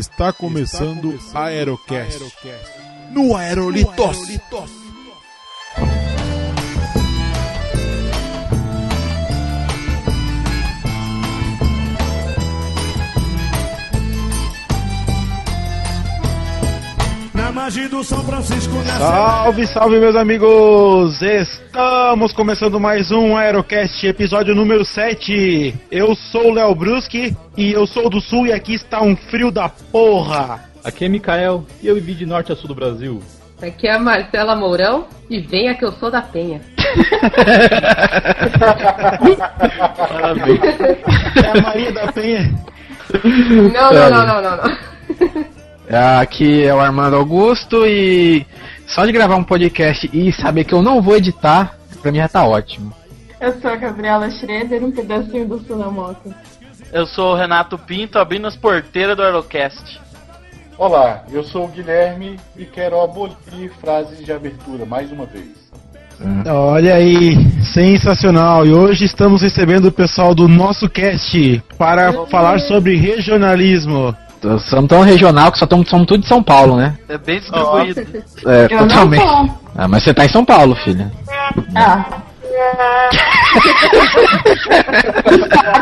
Está começando a Aerocast. No Aerolitos. Do São Francisco Salve, salve meus amigos! Estamos começando mais um Aerocast, episódio número 7. Eu sou o Léo Bruschi e eu sou do Sul e aqui está um frio da porra. Aqui é Mikael e eu vivi de norte a sul do Brasil. Aqui é a Marcela Mourão e venha que eu sou da Penha. Parabéns. É a Maria da Penha. Não, não, não, não, não, não. Aqui é o Armando Augusto e só de gravar um podcast e saber que eu não vou editar, pra mim já tá ótimo. Eu sou a Gabriela Schroeder, um pedacinho do Sunamoto. Eu sou o Renato Pinto, abrindo as porteiras do Aerocast. Olá, eu sou o Guilherme e quero abolir frases de abertura mais uma vez. Olha aí, sensacional! E hoje estamos recebendo o pessoal do nosso cast para falar sobre regionalismo. Somos tão regional que só somos tudo de São Paulo, né? É bem distribuído. É, eu totalmente. Ah, mas você tá em São Paulo, filha. Ah.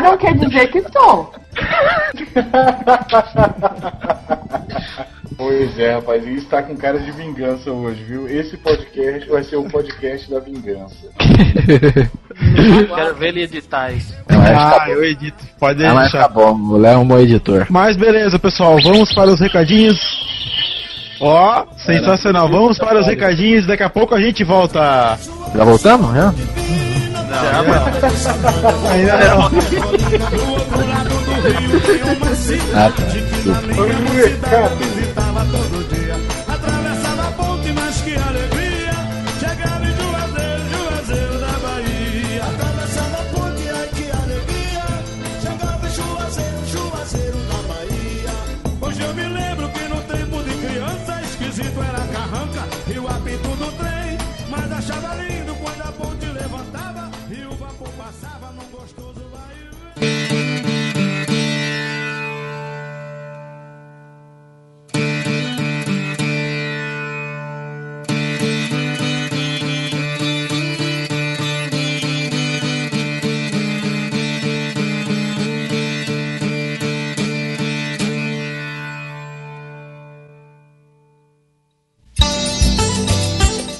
não quer dizer que estou. Pois é, rapaz, e está com cara de vingança hoje, viu? Esse podcast vai ser o podcast da vingança. Quero ver ele editar isso. Ah, eu edito, pode ah, deixar. Tá bom, o Léo é um bom editor. Mas beleza, pessoal, vamos para os recadinhos. Ó, oh, sensacional. Vamos para os recadinhos, daqui a pouco a gente volta. Já voltamos? Já? Não, já, não. Ainda não. ah, tá.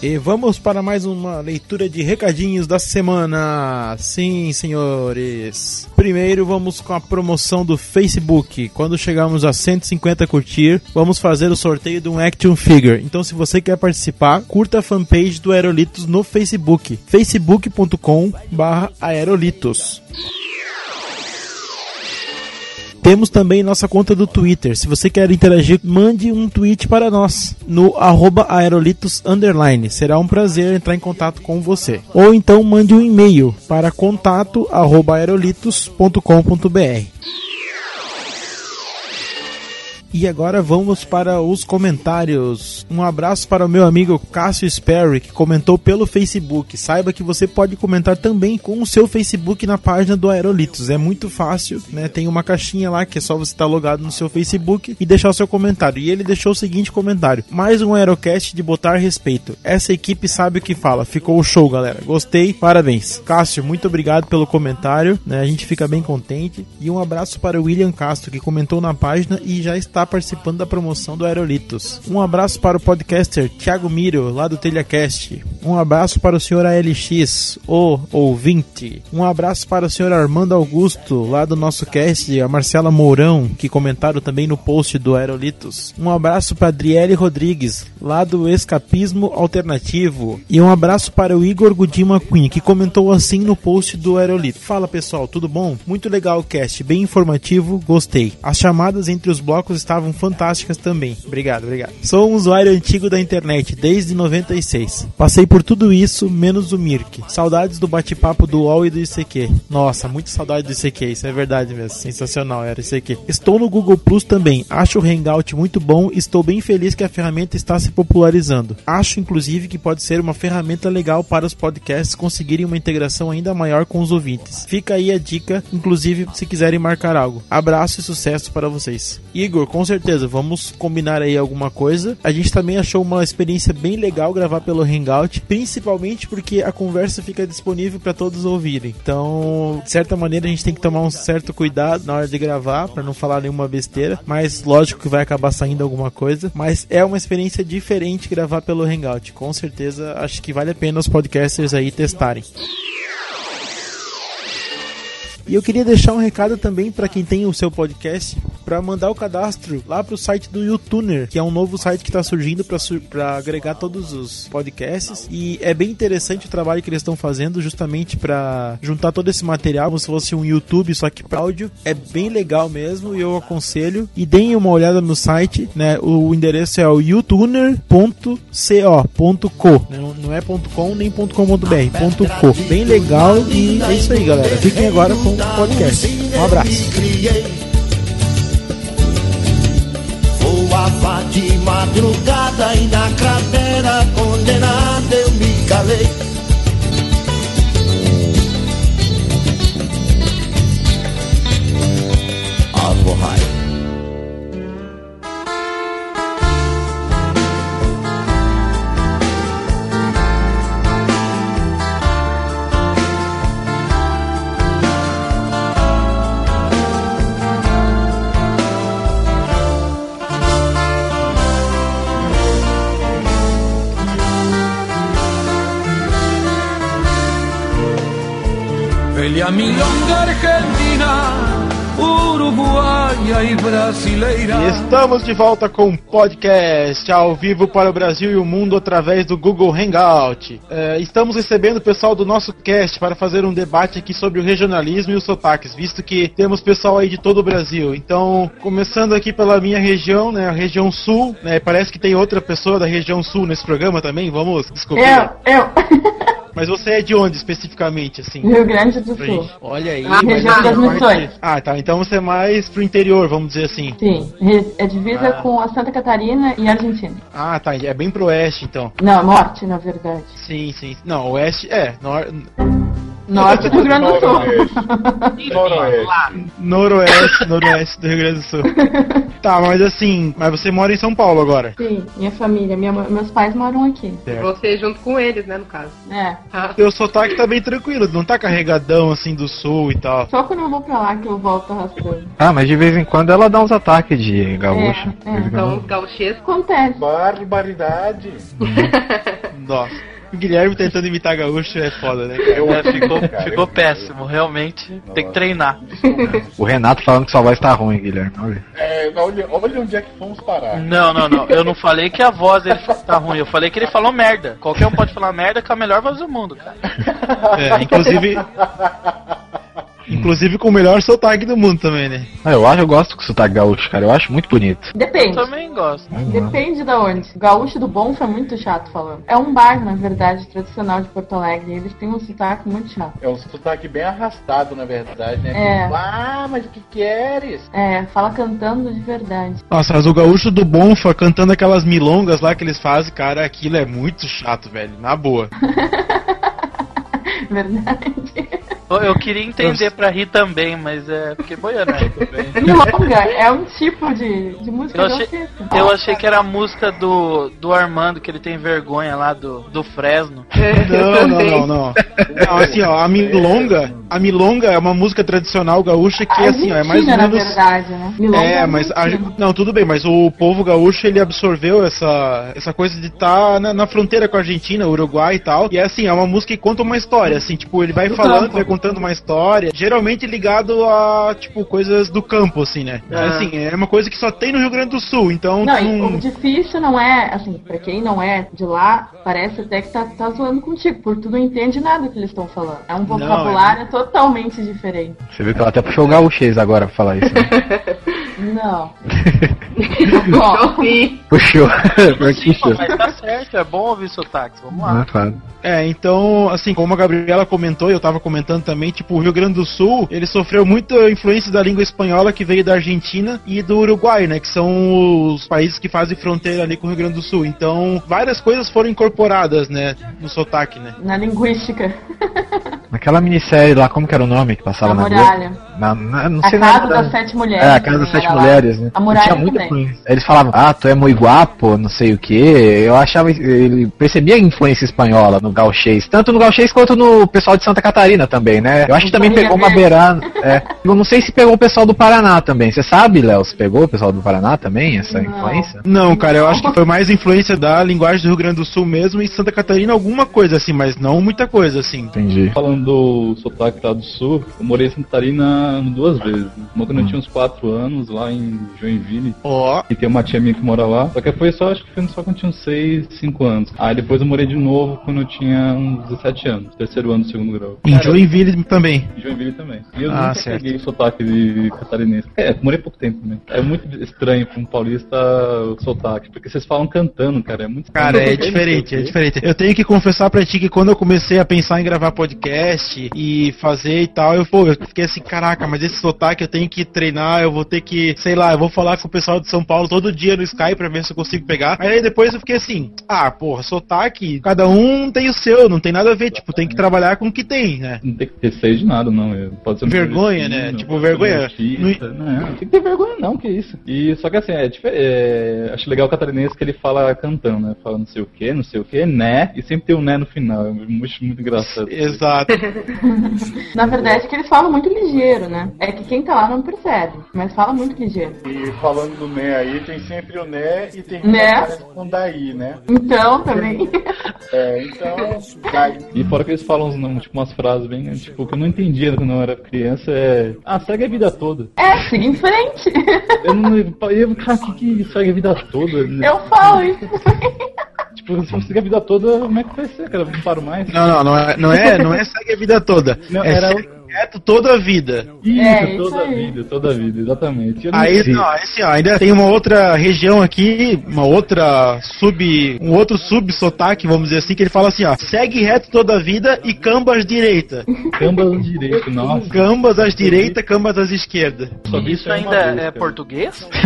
E vamos para mais uma leitura de recadinhos da semana. Sim, senhores. Primeiro vamos com a promoção do Facebook. Quando chegarmos a 150 curtir, vamos fazer o sorteio de um action figure. Então, se você quer participar, curta a fanpage do Aerolitos no Facebook. facebook.com/aerolitos. Temos também nossa conta do Twitter. Se você quer interagir, mande um tweet para nós no aerolitos underline. Será um prazer entrar em contato com você. Ou então mande um e-mail para contato aerolitos.com.br. E agora vamos para os comentários. Um abraço para o meu amigo Cássio Sperry, que comentou pelo Facebook. Saiba que você pode comentar também com o seu Facebook na página do Aerolitos. É muito fácil, né? Tem uma caixinha lá que é só você estar logado no seu Facebook e deixar o seu comentário. E ele deixou o seguinte comentário: Mais um Aerocast de botar respeito. Essa equipe sabe o que fala. Ficou show, galera. Gostei, parabéns. Cássio, muito obrigado pelo comentário. Né? A gente fica bem contente. E um abraço para o William Castro, que comentou na página e já está está participando da promoção do Aerolitos. Um abraço para o podcaster Thiago Miro, lá do TelhaCast. Um abraço para o senhor ALX, o ouvinte. Um abraço para o senhor Armando Augusto, lá do nosso cast, a Marcela Mourão, que comentaram também no post do Aerolitos. Um abraço para Adriele Rodrigues, lá do Escapismo Alternativo. E um abraço para o Igor Gudima Queen, que comentou assim no post do Aerolito. Fala pessoal, tudo bom? Muito legal o cast, bem informativo, gostei. As chamadas entre os blocos estavam fantásticas também. Obrigado, obrigado. Sou um usuário antigo da internet desde 96. Passei por tudo isso, menos o Mirk. Saudades do bate-papo do UOL e do ICQ. Nossa, muito saudade do ICQ, isso é verdade mesmo. Sensacional, era ICQ. Estou no Google Plus também. Acho o Hangout muito bom e estou bem feliz que a ferramenta está se popularizando. Acho, inclusive, que pode ser uma ferramenta legal para os podcasts conseguirem uma integração ainda maior com os ouvintes. Fica aí a dica, inclusive, se quiserem marcar algo. Abraço e sucesso para vocês. Igor, com com certeza, vamos combinar aí alguma coisa. A gente também achou uma experiência bem legal gravar pelo Hangout, principalmente porque a conversa fica disponível para todos ouvirem. Então, de certa maneira, a gente tem que tomar um certo cuidado na hora de gravar para não falar nenhuma besteira, mas lógico que vai acabar saindo alguma coisa, mas é uma experiência diferente gravar pelo Hangout. Com certeza, acho que vale a pena os podcasters aí testarem. E eu queria deixar um recado também para quem tem o seu podcast, para mandar o cadastro lá pro site do YouTuner, que é um novo site que está surgindo para agregar todos os podcasts. E é bem interessante o trabalho que eles estão fazendo, justamente para juntar todo esse material, como se fosse um YouTube, só que para áudio. É bem legal mesmo e eu aconselho. E deem uma olhada no site, né? O endereço é o youtuner.co.co. Não, não é .com nem .com.br, .co. Bem legal e é isso aí, galera. Fiquem agora com o podcast. Um abraço. Voava de madrugada e na cratera condenada eu me calei. Alvorrai. Milonga argentina, uruguaia e brasileira. E estamos de volta com um podcast ao vivo para o Brasil e o mundo através do Google Hangout. É, estamos recebendo o pessoal do nosso cast para fazer um debate aqui sobre o regionalismo e os sotaques, visto que temos pessoal aí de todo o Brasil. Então, começando aqui pela minha região, né, a região sul, né, parece que tem outra pessoa da região sul nesse programa também, vamos descobrir. Eu, eu. Mas você é de onde especificamente, assim? Rio Grande do Sul. Olha aí. Na região essa das Missões. Ah, tá. Então você é mais pro interior, vamos dizer assim. Sim, é divisa Ah. com a Santa Catarina e a Argentina. Ah, tá. É bem pro oeste, então. Não, norte, na verdade. Sim, sim. Não, oeste é. Nor... Norte do Rio Grande do Sul. Noroeste. Noroeste, noroeste do Rio Grande do Sul. Tá, mas assim, mas você mora em São Paulo agora. Sim, minha família, minha meus pais moram aqui. Certo. Você junto com eles, né, no caso. É. Ah, Teu sotaque tá bem tranquilo, não tá carregadão assim do sul e tal. Só quando eu vou pra lá que eu volto arrastando. Ah, mas de vez em quando ela dá uns ataques de gaúcho. É, é. Então, gauchescos. Acontece. Barbaridade. Nossa. O Guilherme tentando imitar gaúcho é foda, né? cara? Eu É, ficou cara, ficou eu- péssimo, realmente. Tem que treinar. O Renato falando que sua voz tá ruim, Guilherme. Olha. É, olha, olha onde é que fomos parar. Não, não, não. Eu não falei que a voz dele tá ruim. Eu falei que ele falou merda. Qualquer um pode falar merda com a melhor voz do mundo, cara. É, inclusive. Inclusive com o melhor sotaque do mundo também, né? Ah, eu acho, eu gosto com sotaque gaúcho, cara. Eu acho muito bonito. Eu Depende. também gosto. Depende da onde. O gaúcho do bom foi muito chato falando. É um bar, na verdade, tradicional de Porto Alegre. e Eles têm um sotaque muito chato. É um sotaque bem arrastado, na verdade, né? É. Tipo, ah, mas o que queres? É, fala cantando de verdade. Nossa, mas o gaúcho do Bonfa cantando aquelas milongas lá que eles fazem, cara, aquilo é muito chato, velho. Na boa. Verdade. Eu, queria entender pra rir também, mas é. Porque boiando aí também. Milonga é um tipo de, de música Eu achei, gaúchesca. eu achei que era a música do, do Armando, que ele tem vergonha lá do, do Fresno. Não, não, não, não. Não, assim, ó, a milonga, a milonga é uma música tradicional gaúcha que, assim, ó, é mais ou menos. na verdade, né? Milonga É, mas a- não, tudo bem, mas o povo gaúcho ele absorveu essa, essa coisa de estar na, na fronteira com a Argentina, Uruguai e tal. E é assim, é uma música que conta uma história, assim, tipo, ele vai Do falando, campo. vai contando uma história, geralmente ligado a, tipo, coisas do campo, assim, né? Ah. Assim, é uma coisa que só tem no Rio Grande do Sul, então Não, tu e não- o difícil não é, assim, pra quem não é de lá, parece até que tá, tá zoando contigo, porque tu não entende nada que eles estão falando. É um vocabulário totalmente diferente. Você viu que ela até puxou o gaúchês agora pra falar isso, né? Não. Puxou sim. Puxou. Puxou. mas tá certo, é bom ouvir sotaques. Vamos lá. Ah, claro. É, então, assim, como a Gabriela comentou, e eu tava comentando também, tipo, o Rio Grande do Sul, ele sofreu muita influência da língua espanhola que veio da Argentina e do Uruguai, né, que são os países que fazem fronteira ali com o Rio Grande do Sul. Então, várias coisas foram incorporadas, né, no sotaque, né. Na linguística. Naquela minissérie lá, como que era o nome que passava na Globo? muralha. Na, na- não A sei Casa nada. das Sete Mulheres. É, a Casa das também Sete era lá. Mulheres, né? A Muralha Tinha muita também. Eles falavam, ah, tu é muito guapo, não sei o que. Eu achava, ele percebia a influência espanhola no gauchês. Tanto no gauchês quanto no pessoal de Santa Catarina também, né? Eu acho que também pegou uma beirada. É. Eu não sei se pegou o pessoal do Paraná também. Você sabe, Léo, se pegou o pessoal do Paraná também, essa influência? Não, cara, eu acho que foi mais influência da linguagem do Rio Grande do Sul mesmo e Santa Catarina alguma coisa assim, mas não muita coisa assim. Entendi. Falando do sotaque lá do sul, eu morei em Santa Catarina duas vezes. né? Uma quando eu tinha uns 4 anos, lá em Joinville. Ó, E tem uma tia minha que mora lá. Só que foi só, acho que foi só quando eu tinha uns 6, 5 anos. Aí depois eu morei de novo quando eu tinha uns 17 anos. Terceiro ano do segundo grau. em Cara, Joinville também. em Joinville também. E eu Ah, nunca certo. peguei o sotaque de catarinense. É, morei pouco tempo também. É muito estranho pra um paulista o sotaque, porque vocês falam cantando, cara. É muito Cara, é diferente, é porquê. diferente. Eu tenho que confessar pra ti que quando eu comecei a pensar em gravar podcast e fazer e tal, eu, pô, eu fiquei assim, caraca, mas esse sotaque eu tenho que treinar, eu vou ter que, sei lá, eu vou falar com o pessoal de São Paulo todo dia no Skype pra ver se eu consigo pegar. Aí depois eu fiquei assim, ah, porra, sotaque, cada um tem o seu, não tem nada a ver, tipo, tem que trabalhar com o que tem, né? Não tem que ter receio de nada, não. Pode ser um Vergonha, né? Tipo, vergonha. artista. Não, não tem que ter vergonha, não, que isso. E só que assim, é, é, acho legal o catarinense que ele fala cantando, né? Fala não sei o que, não sei o que, né? E sempre tem um né no final. É muito, muito engraçado. Exato. Na verdade, é que eles falam muito ligeiro, né? É que quem tá lá não percebe, mas fala muito ligeiro. E falando do né aí, tem sempre o né e tem que Né? com daí, né? Então, também. É, então, daí. E fora que eles falam uns, não, tipo, umas frases bem, tipo, que eu não entendia quando eu era criança, é. Ah, segue a vida toda. É, siga em frente. Eu não. Eu, cara, o que, que segue a vida toda? Eu falo isso. Tipo, se você segue a vida toda, como é que vai ser, cara? Eu não paro mais. Não, não, não é, não é, não é segue a vida toda. Não, é era segue reto toda a vida. Isso, É, isso toda a vida, toda a vida, exatamente. Aí, sei. não, assim, ó, ainda tem uma outra região aqui, uma outra sub, um outro sub sotaque, vamos dizer assim, que ele fala assim, ó, segue reto toda a vida e cambas direita. Cambas direito, nossa. Cambas às direita, cambas às esquerda. Isso aí ainda é cara. português?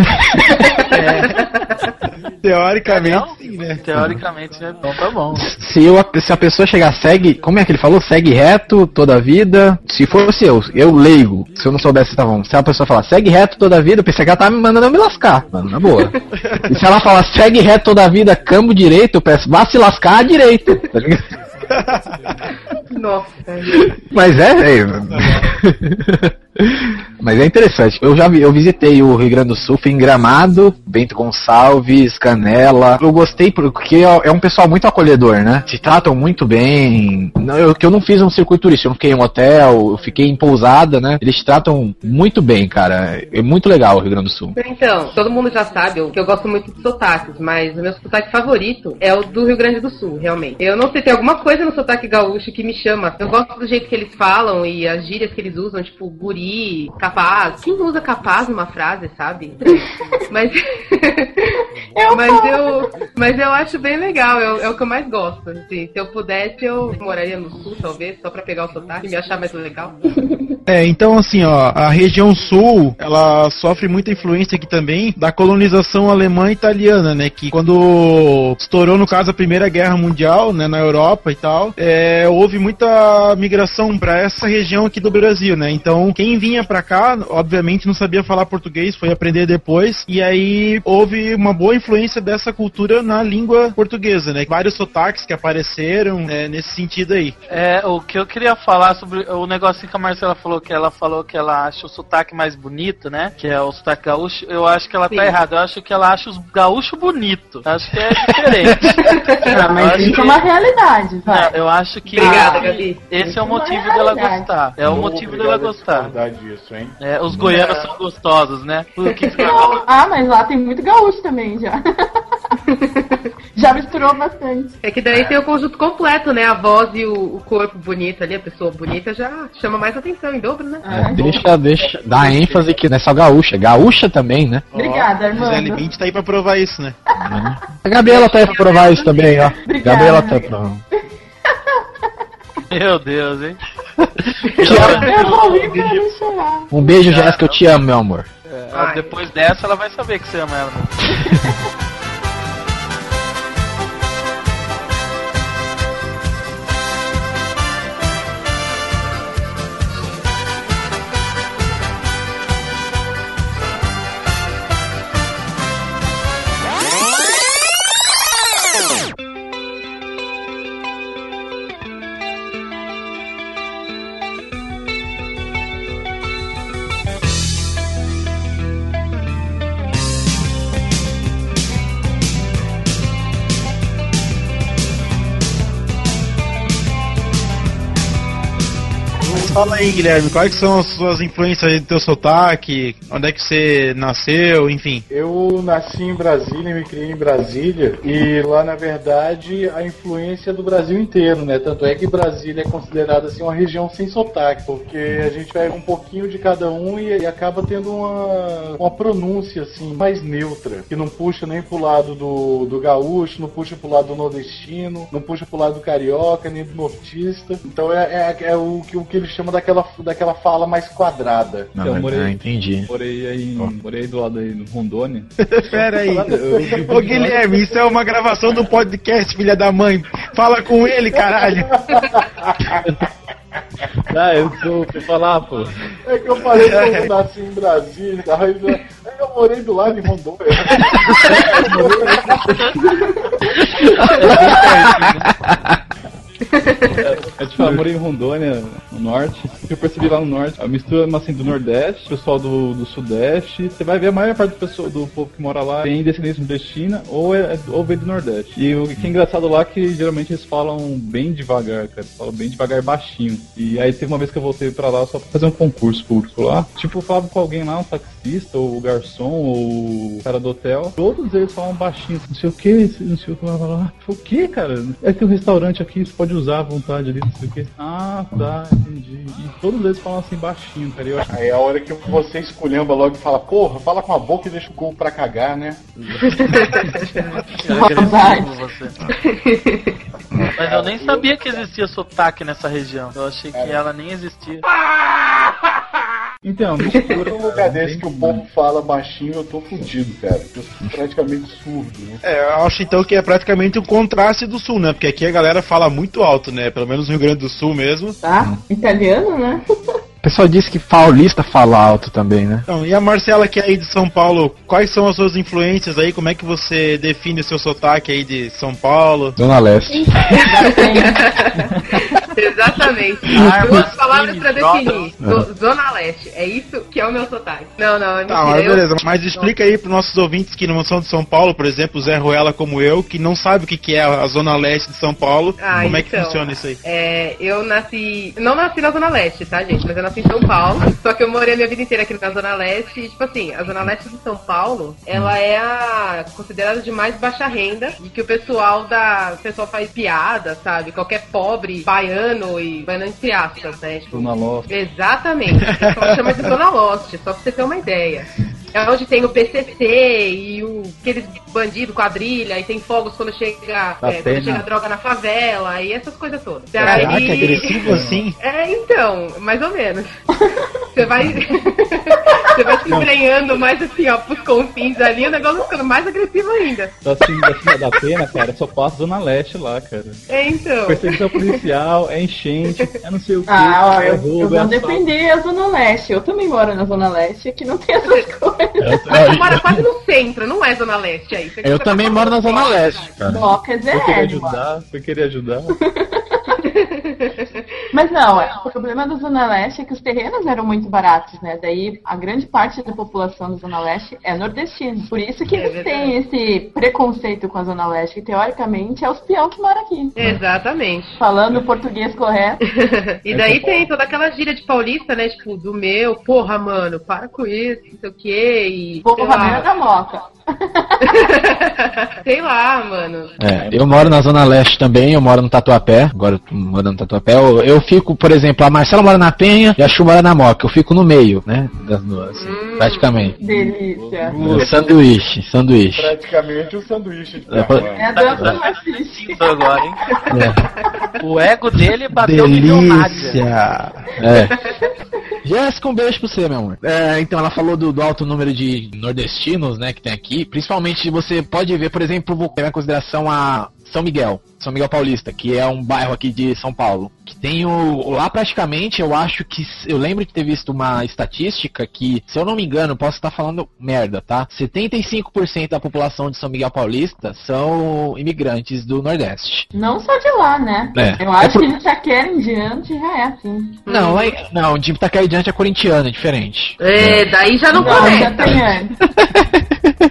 Teoricamente, Não? sim, né? Teoricamente, né? Então tá bom. Se, eu, se a pessoa chegar, segue, como é que ele falou? Segue reto toda a vida. Se fosse eu, eu leigo, se eu não soubesse, tá bom. Se a pessoa falar, segue reto toda a vida, eu pensei que ela tava me mandando eu me lascar, mano, na boa. e se ela falar, segue reto toda a vida, cambo direito, eu peço, vá se lascar à direita. Tá ligado? Nossa. Mas é, é. Mas é interessante. Eu já vi, eu visitei o Rio Grande do Sul, fui em Gramado, Bento Gonçalves, Canela. Eu gostei porque é é um pessoal muito acolhedor, né? Se tratam muito bem. Eu, que eu não fiz um circuito turístico, eu não fiquei em um hotel, eu fiquei em pousada, né? Eles te tratam muito bem, cara. É muito legal o Rio Grande do Sul. Então, todo mundo já sabe que eu gosto muito de sotaques, mas o meu sotaque favorito é o do Rio Grande do Sul, realmente. Eu não sei, tem alguma coisa no sotaque gaúcho que me chama. Eu gosto do jeito que eles falam e as gírias que eles usam, tipo guri, capaz. Quem usa capaz numa frase, sabe? Mas. Eu mas eu. Mas eu acho bem legal, é, o- é o que eu mais gosto. assim. Se eu pudesse, eu moraria no sul, talvez, só pra pegar o sotaque e me achar mais legal. É, então assim, ó, a região sul, ela sofre muita influência aqui também da colonização alemã e italiana, né? Que quando estourou, no caso, a Primeira Guerra Mundial, né, na Europa e tal, é, houve muita migração pra essa região aqui do Brasil, né? Então, quem vinha pra cá, obviamente não sabia falar português, foi aprender depois, e aí houve uma boa influência dessa cultura na língua portuguesa, né? Vários sotaques que apareceram né, nesse sentido aí. É, o que eu queria falar sobre o negocinho que a Marcela falou, que ela falou que ela acha o sotaque mais bonito, né? Que é o sotaque gaúcho, eu acho que ela Sim. tá errada. Eu acho que ela acha os gaúchos bonitos. Acho que é diferente. Eu mas isso que- é uma realidade, Não, vai. eu acho que Obrigada, Gabi. esse é o Isso é motivo dela gostar. É o motivo dela gostar. Discordar disso, hein? É, os goianos são gostosos, né? O que que você vai Não, falar? ah, mas lá tem muito gaúcho também já. já misturou bastante. É que daí tem o conjunto completo, né? A voz e o, o corpo bonito ali, a pessoa bonita já chama mais atenção em dobro, né? Ah, Deixa, deixa, dá ênfase que não é só gaúcha, gaúcha também, né? Obrigada, Gisele Armando. Bündchen tá aí pra provar isso, né? A Gabriela tá aí pra provar isso também, ó. Obrigada. Gabriela tá aí pra Meu Deus, hein? Um beijo, Jéssica, eu te amo, meu amor. É, depois dessa ela vai saber que você ama ela. Fala aí, Guilherme, quais são as suas influências do teu sotaque? Onde é que você nasceu, enfim? Eu nasci em Brasília me criei em Brasília. E lá, na verdade, a influência é do Brasil inteiro, né? Tanto é que Brasília é considerada assim uma região sem sotaque, porque a gente pega um pouquinho de cada um e, e acaba tendo uma, uma pronúncia assim mais neutra, que não puxa nem pro lado do, do gaúcho, não puxa pro lado do nordestino, não puxa pro lado do carioca, nem do nortista. Então é, é, é o, que, o que eles chamam daquela, daquela fala mais quadrada. Não, Eu morei- ah, entendi. Morei aí, em- morei do lado aí do Rondônia. Pera aí. Ô Guilherme, isso é uma gravação do podcast, filha da mãe. Fala com ele, caralho. Ah, eu sou, fui falar, pô. É que eu falei que eu nasci em Brasília, mas é, é que eu morei do lado de Rondônia. Eu te falo, eu morei em Rondônia, no norte. O eu percebi lá no norte, a mistura assim, do Nordeste, pessoal do, do Sudeste. Você vai ver a maior parte do, pessoal, do povo que mora lá tem descendência nordestina ou, é, ou vem do Nordeste. E o que é engraçado lá é que geralmente eles falam bem devagar, cara. Eles falam bem devagar baixinho. E aí teve uma vez que eu voltei pra lá só pra fazer um concurso público lá. Tipo, eu falava com alguém lá, um taxista, ou o garçom, ou o cara do hotel. Todos eles falam baixinho, não sei o que, não sei o que lá. lá, O que, cara? É que um restaurante aqui, você pode usar à vontade ali, não sei o que. Ah, tá, entendi. E todos eles falam assim baixinho, cara. Eu acho Aí é a hora que você esculhamba logo e fala, porra, fala com a boca e deixa o gol pra cagar, né? Mas eu nem sabia que existia sotaque nessa região. Eu achei que ela nem existia. Então, Por um lugar desse que o povo fala baixinho, eu tô fudido, cara. Eu sou praticamente surdo, né? É, eu acho então que é praticamente um contraste do sul, né? Porque aqui a galera fala muito alto, né? Pelo menos no Rio Grande do Sul mesmo. Tá? Italiano, né? O pessoal disse que paulista fala alto também, né? Então, e a Marcela que é aí de São Paulo, quais são as suas influências aí? Como é que você define o seu sotaque aí de São Paulo? Zona Leste. Exatamente. Armas, Duas palavras pra crimes, definir. Zo- Zona Leste. É isso que é o meu sotaque. Não, não, é Tá, mas beleza. Mas explica aí pros nossos ouvintes que não são de São Paulo, por exemplo, Zé Ruela como eu, que não sabe o que que é a Zona Leste de São Paulo. Ah, como é que então. funciona isso aí? É, eu nasci. Não nasci na Zona Leste, tá, gente? Mas eu nasci em São Paulo. Só que eu morei a minha vida inteira aqui na Zona Leste. E, tipo assim, a Zona Leste de São Paulo, ela é a considerada de mais baixa renda. E que o pessoal da. O pessoal faz piada, sabe? Qualquer pobre baiano e baiano entre aspas, né? Tipo, Zona Leste. Exatamente. Pessoal chama de Zona Lost, só pra você ter uma ideia. É onde tem o PCC e o, aqueles bandidos, quadrilha, e tem fogos quando chega, é, quando chega droga na favela, e essas coisas todas. Caraca, Daí- agressivo assim? É, então, mais ou menos. Você vai. Você vai se embrenhando mais assim, ó, pros confins ali, o negócio vai ficando mais agressivo ainda. Da cima, da da pena, cara, só passa Zona Leste lá, cara. É, então. Perseguição policial, é enchente, é não sei o que, Ah, ó, é eu, eu roubo, é vou assalto. defender a Zona Leste. Eu também moro na Zona Leste, que não tem essas coisas. Mas você mora quase no centro, não é Zona Leste aí. Você Eu também moro na Zona Leste, cara. Docas é Ed, mano. ajudar, foi querer ajudar. Mas não, é, o problema da Zona Leste é que os terrenos eram muito baratos, né? Daí a grande parte da população da Zona Leste é nordestina. Por isso que É eles têm esse preconceito com a Zona Leste, que teoricamente é os peão que mora aqui. Exatamente. Falando o português correto. e daí tem toda aquela gíria de paulista, né? Tipo, do meu, porra, mano, para com isso, não sei o quê. E. Porra, lá. merda da moca. sei lá, mano. É, eu moro na Zona Leste também, eu moro no Tatuapé, agora morando no Tatuapé. Eu, eu fico, por exemplo, a Marcela mora na Penha e a Chu mora na Moca. Eu fico no meio, né? Das duas, praticamente. Delícia. No sanduíche, sanduíche. Praticamente um sanduíche de É. É a dança mais triste. Sinto agora, hein? É. O ego dele bateu milionária. Delícia! É. Jéssica, um beijo pra você, meu amor. É, então, ela falou do, do alto número de nordestinos, né, que tem aqui. Principalmente, você pode ver, por exemplo, levar em consideração a São Miguel. São Miguel Paulista, que é um bairro aqui de São Paulo. Que tem o. Lá praticamente, eu acho que. Eu lembro de ter visto uma estatística que, se eu não me engano, posso estar falando merda, tá? 75% da população de São Miguel Paulista são imigrantes do Nordeste. Não só de lá, né? É. Eu acho É por- que de Itaquera em diante já é assim. Não, em- não, de Itaquera diante é corintiano, é diferente. É, daí já não, Não, antes.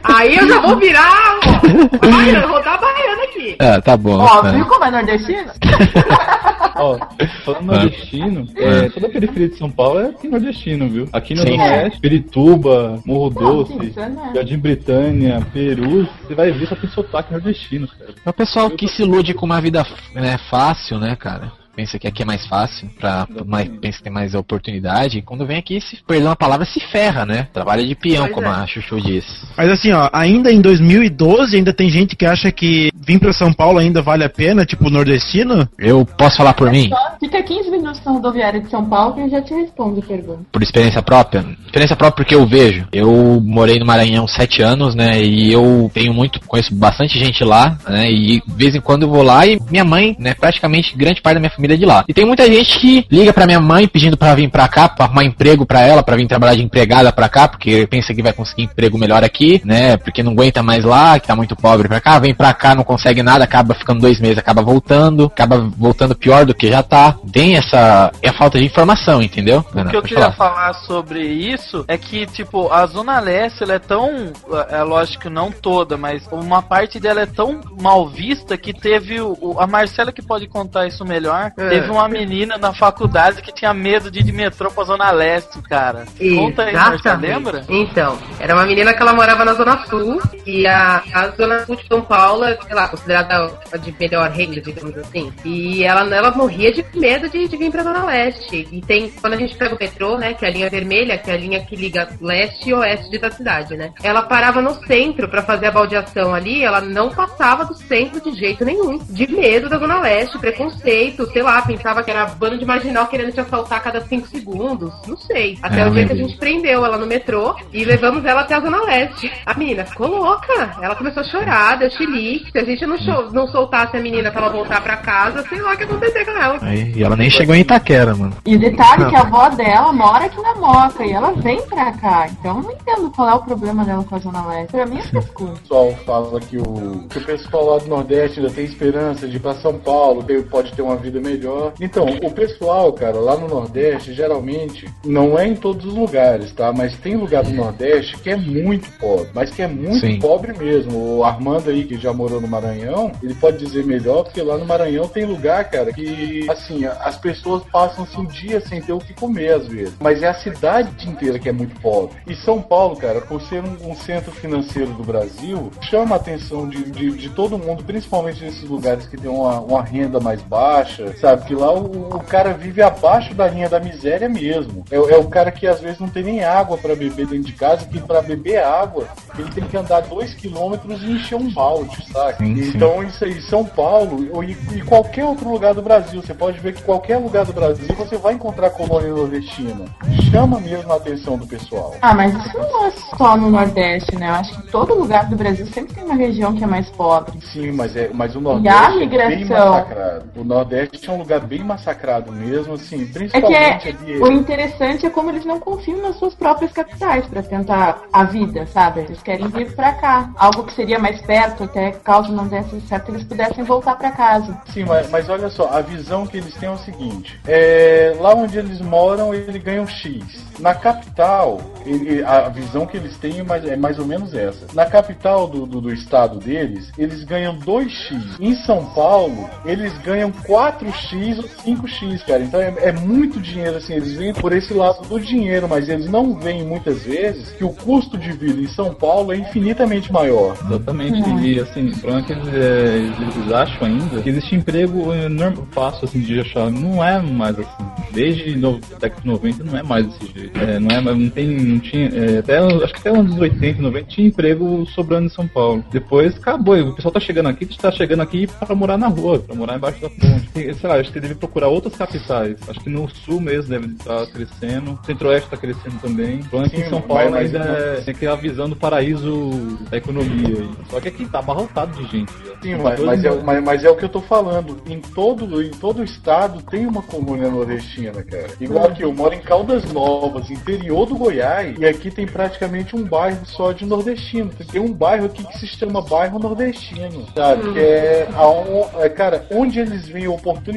Aí eu já vou virar, ó, baiana, rodar a baiana aqui. É, tá bom. Ó, é. viu como é nordestino? Ó, falando nordestino, é, toda a periferia de São Paulo é tem nordestino, viu? Aqui no Sim. Nordeste, Pirituba, Morro Doce, é? Jardim Britânia, Perus, você vai ver só tem sotaque nordestino, cara. É o pessoal que se ilude com uma vida né, fácil, né, cara? Pensa que aqui é mais fácil, pra, mais, pensa que tem mais oportunidade. E quando vem aqui, se perdão a palavra, se ferra, né? Trabalha de peão, Pois como é. a Chuchu disse. Mas assim, ó, ainda em 2012 ainda tem gente que acha que vir pra São Paulo ainda vale a pena, tipo nordestino. Eu posso falar por mim? Só fica 15 minutos na rodoviária de São Paulo que eu já te respondo a pergunta. Por experiência própria? Experiência própria porque eu vejo. Eu morei no Maranhão sete anos, né? E eu tenho muito, conheço bastante gente lá, né? E de vez em quando eu vou lá e minha mãe, né? Praticamente grande parte da minha família é de lá. E tem muita gente que liga pra minha mãe pedindo pra vir pra cá, pra arrumar emprego pra ela, pra vir trabalhar de empregada pra cá, porque pensa que vai conseguir emprego melhor aqui, né? Porque não aguenta mais lá, que tá muito pobre pra cá, vem pra cá, não consegue nada, acaba ficando dois meses, acaba voltando, acaba voltando pior do que já tá. Tem essa. É a falta de informação, entendeu? O que eu queria falar sobre isso é que, tipo, a Zona Leste, ela é tão. É lógico que não toda, mas uma parte dela é tão mal vista que teve. O- a Marcela que pode contar isso melhor. É. Teve uma menina na faculdade que tinha medo de ir de metrô pra Zona Leste, cara. Conta aí, Exatamente. lembra? Então, era uma menina que ela morava na Zona Sul e a, a Zona Sul de São Paulo sei lá, considerada a de melhor renda, digamos assim. E ela, ela morria de medo de, de vir pra Zona Leste. E tem, quando a gente pega o metrô, né, que é a linha vermelha, que é a linha que liga leste e oeste da cidade, né? Ela parava no centro pra fazer a baldeação ali, ela não passava do centro de jeito nenhum. De medo da Zona Leste, preconceito, sei lá, pensava que era bando de marginal querendo te assaltar a cada cinco segundos. Não sei. Até É, o dia que a gente prendeu ela no metrô e levamos ela até a Zona Leste. A menina ficou louca. Ela começou a chorar, deu chilique. Se a gente não, não soltasse a menina pra ela voltar pra casa, sei lá o que ia acontecer com ela. Aí, e ela nem chegou em Itaquera, mano. E o detalhe é que a avó dela mora aqui na Moca e ela vem pra cá. Então eu não entendo qual é o problema dela com a Zona Leste. Pra mim é frescura. O pessoal fala que o, que o pessoal lá do Nordeste ainda tem esperança de ir pra São Paulo, pode ter uma vida melhor. Então, o pessoal, cara, lá no Nordeste, geralmente, não é em todos os lugares, tá? Mas tem lugar do Nordeste que é muito pobre, mas que é muito Sim. pobre mesmo. O Armando aí, que já morou no Maranhão, ele pode dizer melhor, porque lá no Maranhão tem lugar, cara, que, assim, as pessoas passam-se um dia sem ter o que comer, às vezes. Mas é a cidade inteira que é muito pobre. E São Paulo, cara, por ser um, um centro financeiro do Brasil, chama a atenção de, de, de todo mundo, principalmente nesses lugares que tem uma, uma renda mais baixa, sabe? Que lá o, o cara vive abaixo da linha da miséria mesmo. É, é o cara que às vezes não tem nem água pra beber dentro de casa, que pra beber água ele tem que andar dois quilômetros e encher um balde, sabe? Sim, sim. Então isso aí, São Paulo ou e, e qualquer outro lugar do Brasil, você pode ver que qualquer lugar do Brasil você vai encontrar colônia nordestina. Chama mesmo a atenção do pessoal. Ah, mas isso não é só no Nordeste, né? Eu acho que todo lugar do Brasil sempre tem uma região que é mais pobre. Sim, mas, é, mas o E a Nordeste é bem migração? massacrado. O Nordeste é um lugar bem massacrado mesmo, assim, É que principalmente é, ali. o interessante é como eles não confiam nas suas próprias capitais pra tentar a vida, sabe? Eles querem vir pra cá. Algo que seria mais perto, até caso não desse certo, eles pudessem voltar pra casa. Sim, mas, mas olha só, a visão que eles têm é o seguinte: é, lá onde eles moram, eles ganham X. Na capital, ele- a visão que eles têm é mais, é mais ou menos essa. Na capital do, do, do estado deles, eles ganham 2x. Em São Paulo, eles ganham 4x ou 5x, cara. Então é, é muito dinheiro, assim. Eles vêm por esse lado do dinheiro, mas eles não veem muitas vezes que o custo de vida em São Paulo é infinitamente maior. Exatamente. E assim, o problema é que eles, é, eles acham ainda que existe emprego é, normal, fácil assim, de achar. Não é mais assim. Desde no, década de 90 não é mais desse jeito. É, não é mais, não tem, não tinha. é, até, acho que até anos 80, 90 tinha emprego sobrando em São Paulo. Depois acabou. E O pessoal tá chegando aqui, tá chegando aqui pra morar na rua, pra morar embaixo da ponte. Sei lá, acho que deve procurar outras capitais. Acho que no sul mesmo deve estar crescendo. Centro-Oeste tá crescendo também. O que Sim, em São Paulo mas- ainda mas- é, tem aquela visão do paraíso da economia. aí. Só que aqui tá abarrotado de gente. Sim, Tá mas, mas é, mas, mas é o que eu tô falando. Em todo, em todo estado tem uma colônia nordestina, cara. Igual aqui, eu moro em Caldas Novas, interior do Goiás, e aqui tem praticamente um bairro só de nordestino. Tem um bairro aqui que se chama bairro nordestino, sabe? Que é, aon- é, cara, onde eles veem oportunidade,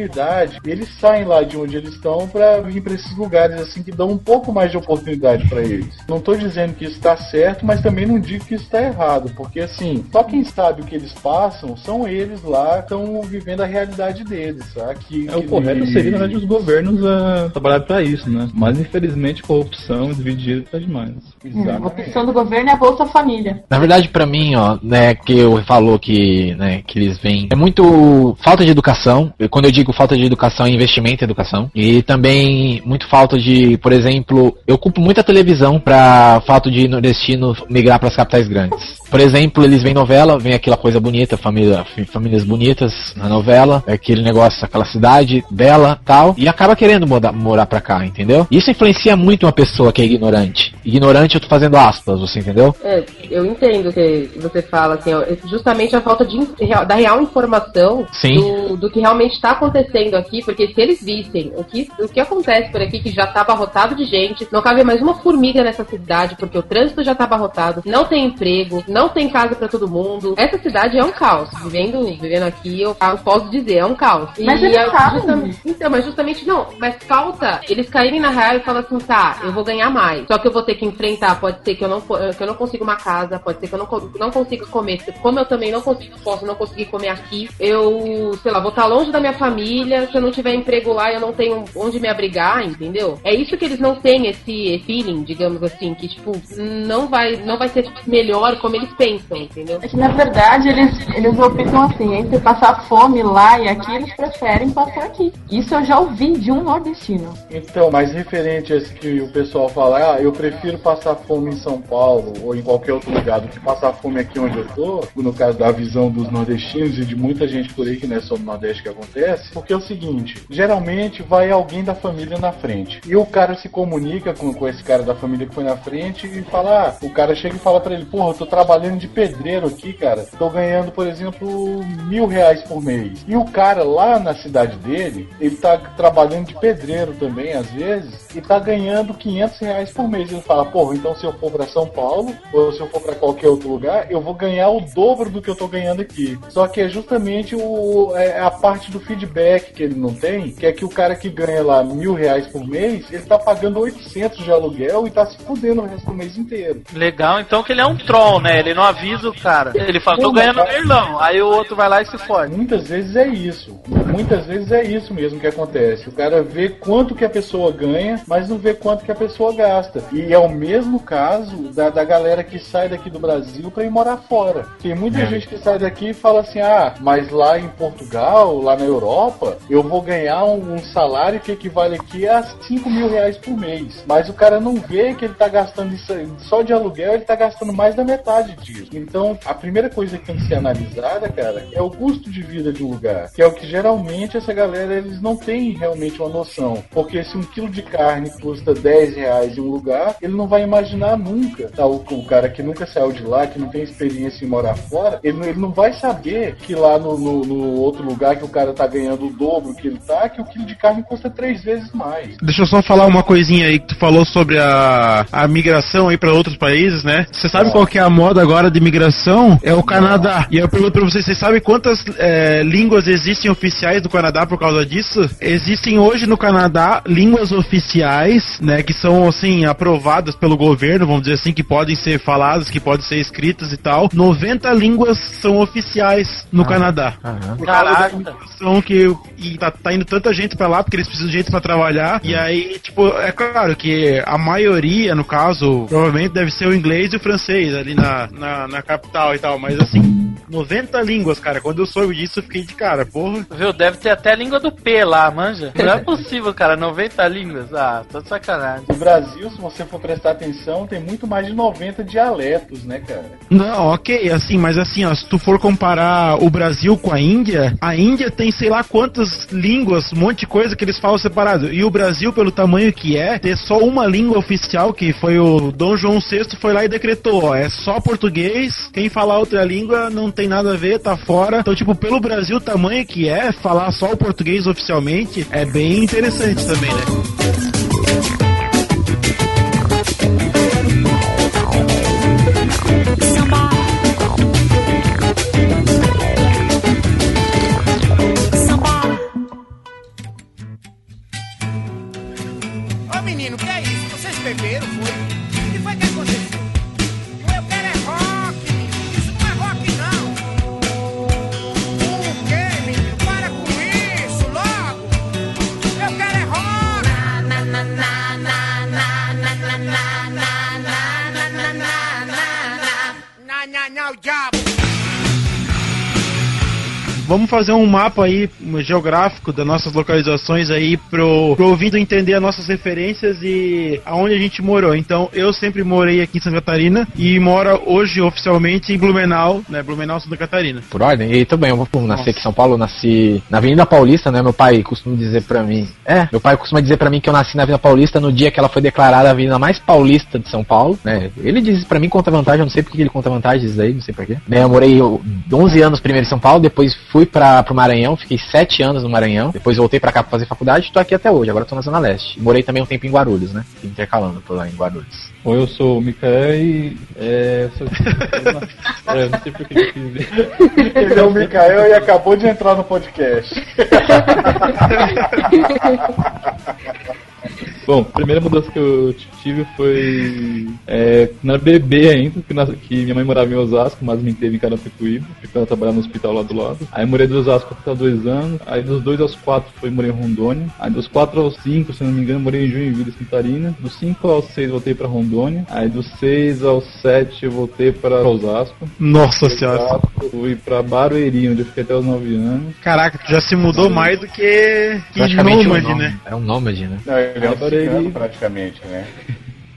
eles saem lá de onde eles estão pra vir pra esses lugares assim que dão um pouco mais de oportunidade pra eles. Não tô dizendo que isso tá certo, mas também não digo que isso está errado, porque assim, só quem sabe o que eles passam são eles lá, estão vivendo a realidade deles, sabe? Que, É, o correto eles- seria, na verdade, os governos a trabalhar pra isso, né? Mas infelizmente corrupção dividido tá demais. A Exatamente. opção do governo é a Bolsa Família. Na verdade, pra mim, ó, né, que eu falou que, né, que eles vêm é muito falta de educação. Quando eu digo falta de educação, é investimento em educação. E também muito falta de, por exemplo, eu culpo muito a televisão pra fato de nordestino migrar pras capitais grandes. Por exemplo, eles veem novela, vem aquela coisa bonita, família, famílias bonitas na novela, é aquele negócio, aquela cidade bela, tal, e acaba querendo morar, morar pra cá, entendeu? Isso influencia muito uma pessoa que é ignorante. Ignorante, eu tô fazendo aspas, você entendeu? É, eu entendo o que você fala, assim, é justamente a falta de, da real informação Sim. do, do que realmente está acontecendo aqui, porque se eles vissem o que, o que acontece por aqui, que já tá abarrotado de gente, não cabe mais uma formiga nessa cidade, porque o trânsito já tá abarrotado, não tem emprego, não tem casa pra todo mundo. Essa cidade é um caos. Vivendo, vivendo aqui, eu, eu posso dizer, é um caos. Mas E eles é justamente- então, mas justamente não. Mas falta eles caírem na real e falar assim, tá, eu vou ganhar mais. Só que eu vou ter que enfrentar. Pode ser que eu não, que eu não consiga uma casa, pode ser que eu não, não consiga comer. Como eu também não consigo, posso não conseguir comer aqui, eu, sei lá, vou estar longe da minha família. Se eu não tiver emprego lá, eu não tenho onde me abrigar, entendeu? É isso que eles não têm esse feeling, digamos assim, que tipo, não vai, não vai ser melhor como eles pensam, entendeu? É que na verdade eles, eles optam assim, entre passar fome lá e aqui, eles preferem passar aqui. Isso eu já ouvi de um nordestino. Então, mas referente a isso que o pessoal fala, ah, eu prefiro passar fome em São Paulo ou em qualquer outro lugar do que passar fome aqui onde eu tô, no caso da visão dos nordestinos e de muita gente por aí que não é só no Nordeste que acontece, porque é o seguinte, geralmente vai alguém da família na frente. E o cara se comunica com, com esse cara da família que foi na frente e fala, ah, o cara chega e fala pra ele, porra, eu tô trabalhando de pedreiro aqui, cara, tô ganhando, por exemplo, mil reais por mês. E o cara lá na cidade dele, ele tá trabalhando de pedreiro também, às vezes, e tá ganhando 500 reais por mês. Ele fala, porra, então se eu for pra São Paulo, ou se eu for pra qualquer outro lugar, eu vou ganhar o dobro do que eu tô ganhando aqui. Só que é justamente o, é a parte do feedback que ele não tem, que é que o cara que ganha lá mil reais por mês, ele tá pagando 800 de aluguel e tá se fudendo o resto do mês inteiro. Legal, então que ele é um troll, né? Ele não avisa o cara. Ele fala, tô ganhando mas- leilão. Aí o outro vai lá e se fode. Muitas vezes é isso. Muitas vezes é isso mesmo que acontece. O cara vê quanto que a pessoa ganha, mas não vê quanto que a pessoa gasta. E é o mesmo caso da, da galera que sai daqui do Brasil para ir morar fora. Tem muita gente que sai daqui e fala assim: ah, mas lá em Portugal, lá na Europa, eu vou ganhar um, um salário que equivale aqui a 5 mil reais por mês. Mas o cara não vê que ele tá gastando isso só de aluguel, ele tá gastando mais da metade disso. Então, a primeira coisa que tem que ser analisada, cara, é o custo de vida de um lugar. Que é o que geralmente essa galera eles não têm realmente uma noção. Porque se um quilo de carne custa 10 reais em um lugar, ele não vai imaginar nunca. Tá? O, o cara que nunca saiu de lá, que não tem experiência em morar fora, ele, ele não vai saber que lá no, no- no outro lugar que o cara tá ganhando o dobro que ele tá, que o quilo de carne custa três vezes mais. Deixa eu só falar uma coisinha aí que tu falou sobre a, a migração aí pra outros países, né? Você sabe qual que é a moda agora de migração? É o Canadá. E eu pergunto pra vocês, vocês sabem quantas é, línguas existem oficiais do Canadá por causa disso? Existem hoje no Canadá línguas oficiais, né? Que são, assim, aprovadas pelo governo, vamos dizer assim, que podem ser faladas, que podem ser escritas e tal. 90 línguas são oficiais no Canadá. Por causa da Caraca. imigração e tá, tá indo tanta gente pra lá porque eles precisam de gente pra trabalhar. E aí, tipo, é claro que a maioria, no caso, provavelmente deve ser o inglês e o francês ali na, na, na capital e tal. Mas assim, 90 línguas, cara. Quando eu soube disso, eu fiquei de cara, porra. Viu? Deve ter até a língua do P lá, manja. Não é possível, cara. 90 línguas. Ah, tô de sacanagem. No Brasil, se você for prestar atenção, tem muito mais de 90 dialetos, né, cara? Não, ok, assim, mas assim, ó, se tu for comparar o Brasil com a Índia, a Índia tem sei lá quantas línguas, um monte de coisa que eles falam separado. E o Brasil, pelo tamanho que é, ter só uma língua oficial, que foi o Dom João VI, foi lá e decretou, ó, é só português, quem falar outra língua não tem nada a ver, tá fora. Então, tipo, pelo Brasil, o tamanho que é, falar só o português oficialmente é bem interessante também, né? now, job. Vamos fazer um mapa aí um geográfico das nossas localizações aí pro, pro ouvido entender as nossas referências e aonde a gente morou. Então, eu sempre morei aqui em Santa Catarina e moro hoje oficialmente em Blumenau, né? Blumenau, Santa Catarina. Por ordem? E também, eu vou nascer aqui em São Paulo, nasci na Avenida Paulista, né? Meu pai costuma dizer pra mim. É, meu pai costuma dizer pra mim que eu nasci na Avenida Paulista no dia que ela foi declarada a avenida mais paulista de São Paulo, né? Ele diz pra mim conta vantagem, eu não sei porque ele conta vantagens aí, não sei porquê. Né, eu morei 11 anos primeiro em São Paulo, depois fui pra, pro Maranhão, fiquei 7 anos no Maranhão, depois voltei pra cá pra fazer faculdade e tô aqui até hoje, agora tô na Zona Leste. Morei também um tempo em Guarulhos, né? Intercalando por lá em Guarulhos. Oi, eu sou o Mikael e. É. Sou... é, não sei por que eu quis dizer. Ele é o Mikael e acabou de entrar no podcast. Bom, primeira mudança que eu tive foi é, na bebê ainda, que, na, que, minha mãe morava em Osasco, mas me teve em Carapicuíba, porque ela trabalhava no hospital lá do lado. Aí morei dos Osasco até dois anos, aí dos dois aos quatro foi morei em Rondônia, aí dos quatro aos cinco, se não me engano, morei em Joinville, Santa Catarina. Dos cinco aos seis voltei pra Rondônia, aí dos seis aos sete eu voltei pra Osasco. Nossa senhora. Osasco, fui pra Barueri, onde eu fiquei até os nove anos. Caraca, tu já se mudou mais do que, que nômade, um né? É um nômade, né? Não, ele é um Barueri. cigano praticamente, né?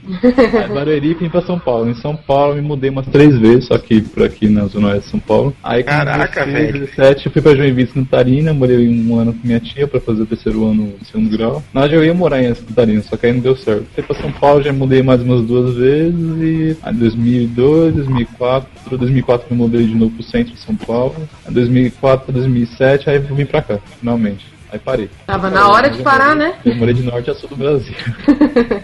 Aí Barueri vim pra São Paulo. Em São Paulo me mudei umas três vezes, só que por aqui na Zona Oeste de São Paulo. Aí com Caraca, 16, velho. 17 eu fui pra Joinville, Santa Catarina, morei um ano com minha tia pra fazer o terceiro ano do segundo grau. Na verdade eu ia morar em Santa Catarina, só que aí não deu certo. Fui pra São Paulo, já mudei mais umas duas vezes e aí 2002, 2004, 2004 eu me mudei de novo pro centro de São Paulo. Aí 2004, 2007, aí vim pra cá, finalmente. Aí parei. Tava na hora de parar, né? Eu morei de norte a sul do Brasil.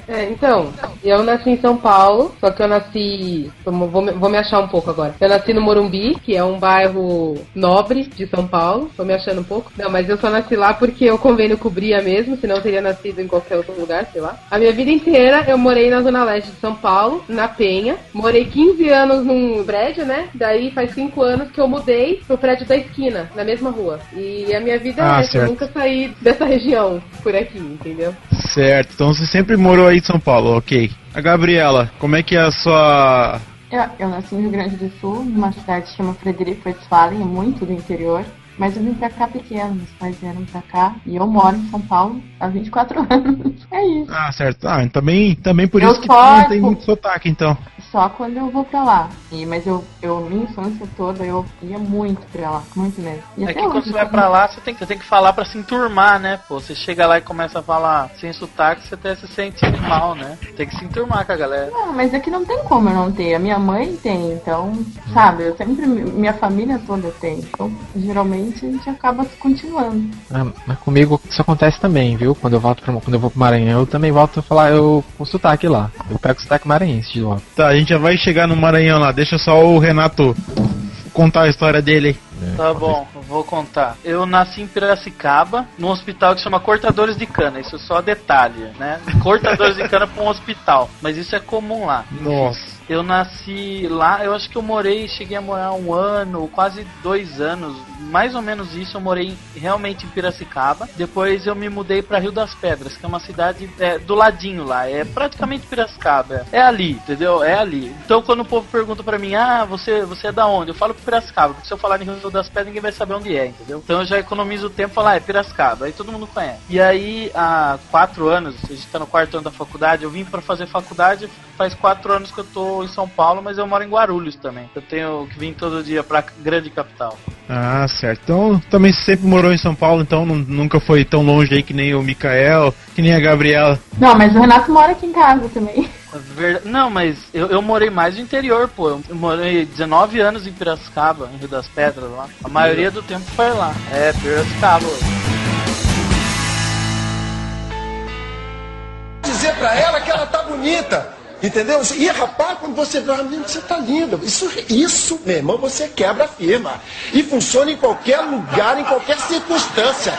É, então, eu nasci em São Paulo, só que eu nasci. Vou, me- vou me achar um pouco agora. Eu nasci no Morumbi, que é um bairro nobre de São Paulo. Tô me achando um pouco. Não, mas eu só nasci lá porque o convênio cobria mesmo, senão eu teria nascido em qualquer outro lugar, sei lá. A minha vida inteira eu morei na Zona Leste de São Paulo, na Penha. Morei 15 anos num prédio, né? Daí faz 5 anos que eu mudei pro prédio da esquina, na mesma rua. E a minha vida Ah, é essa, eu certo. nunca saí dessa região por aqui, entendeu? Certo, então você sempre morou aí em São Paulo, ok. A Gabriela, como é que é a sua. Eu, eu nasci no Rio Grande do Sul, numa cidade que chama Frederico Westphalen, é muito do interior. Mas eu vim pra cá pequeno, meus pais vieram pra cá e eu moro em São Paulo há 24 anos. É isso. Ah, certo. Ah, também, também por Eu isso que não tem muito sotaque, então. Só quando eu vou pra lá. E, mas eu, eu, minha infância toda, eu ia muito pra lá, muito mesmo. E É até que quando você vai pra lá, você tem, você tem que falar pra se enturmar, né? Pô, você chega lá e começa a falar sem sotaque, você até se sente mal, né? Tem que se enturmar com a galera. Não, mas é que não tem como eu não ter. A minha mãe tem, então, sabe, eu sempre. Minha família toda tem. Então, geralmente a gente acaba continuando. Ah, mas comigo isso acontece também, viu? Quando eu volto pra, quando eu vou pro Maranhão, eu também volto a falar eu com sotaque lá. Eu pego sotaque maranhense de volta. Tá, a gente já vai chegar no Maranhão lá. Deixa só o Renato contar a história dele aí. Tá bom, vou contar. Eu nasci em Piracicaba, num hospital que chama Cortadores de Cana. Isso é só detalhe, né? Cortadores de cana pra um hospital. Mas isso é comum lá. Nossa. Eu nasci lá, eu acho que eu morei, cheguei a morar um ano, quase dois anos, mais ou menos isso. Eu morei realmente em Piracicaba. Depois eu me mudei pra Rio das Pedras, que é uma cidade é, do ladinho lá, é praticamente Piracicaba. É ali, entendeu? É ali. Então quando o povo pergunta pra mim, ah, você, você é da onde? Eu falo Piracicaba, porque se eu falar em Rio das Pedras, ninguém vai saber onde é, entendeu? Então eu já economizo o tempo e falar, ah, é Piracicaba, aí todo mundo conhece. E aí, há quatro anos, a gente tá no quarto ano da faculdade, eu vim pra fazer faculdade faz quatro anos que eu tô em São Paulo, mas eu moro em Guarulhos também. Eu tenho que vir todo dia pra grande capital. Ah, certo. Então, também sempre morou em São Paulo, então nu- nunca foi tão longe aí que nem o Mikael, que nem a Gabriela. Não, mas o Renato mora aqui em casa também. Ver- Não, mas eu, eu morei mais no interior, pô. Eu morei 19 anos em Piracicaba, em Rio das Pedras lá. A maioria do tempo foi lá. É, Piracicaba. dizer pra ela que ela tá bonita. Entendeu? E rapaz, quando você vê uma menina, você tá linda. Isso, isso, meu irmão, você quebra a firma. E funciona em qualquer lugar, em qualquer circunstância.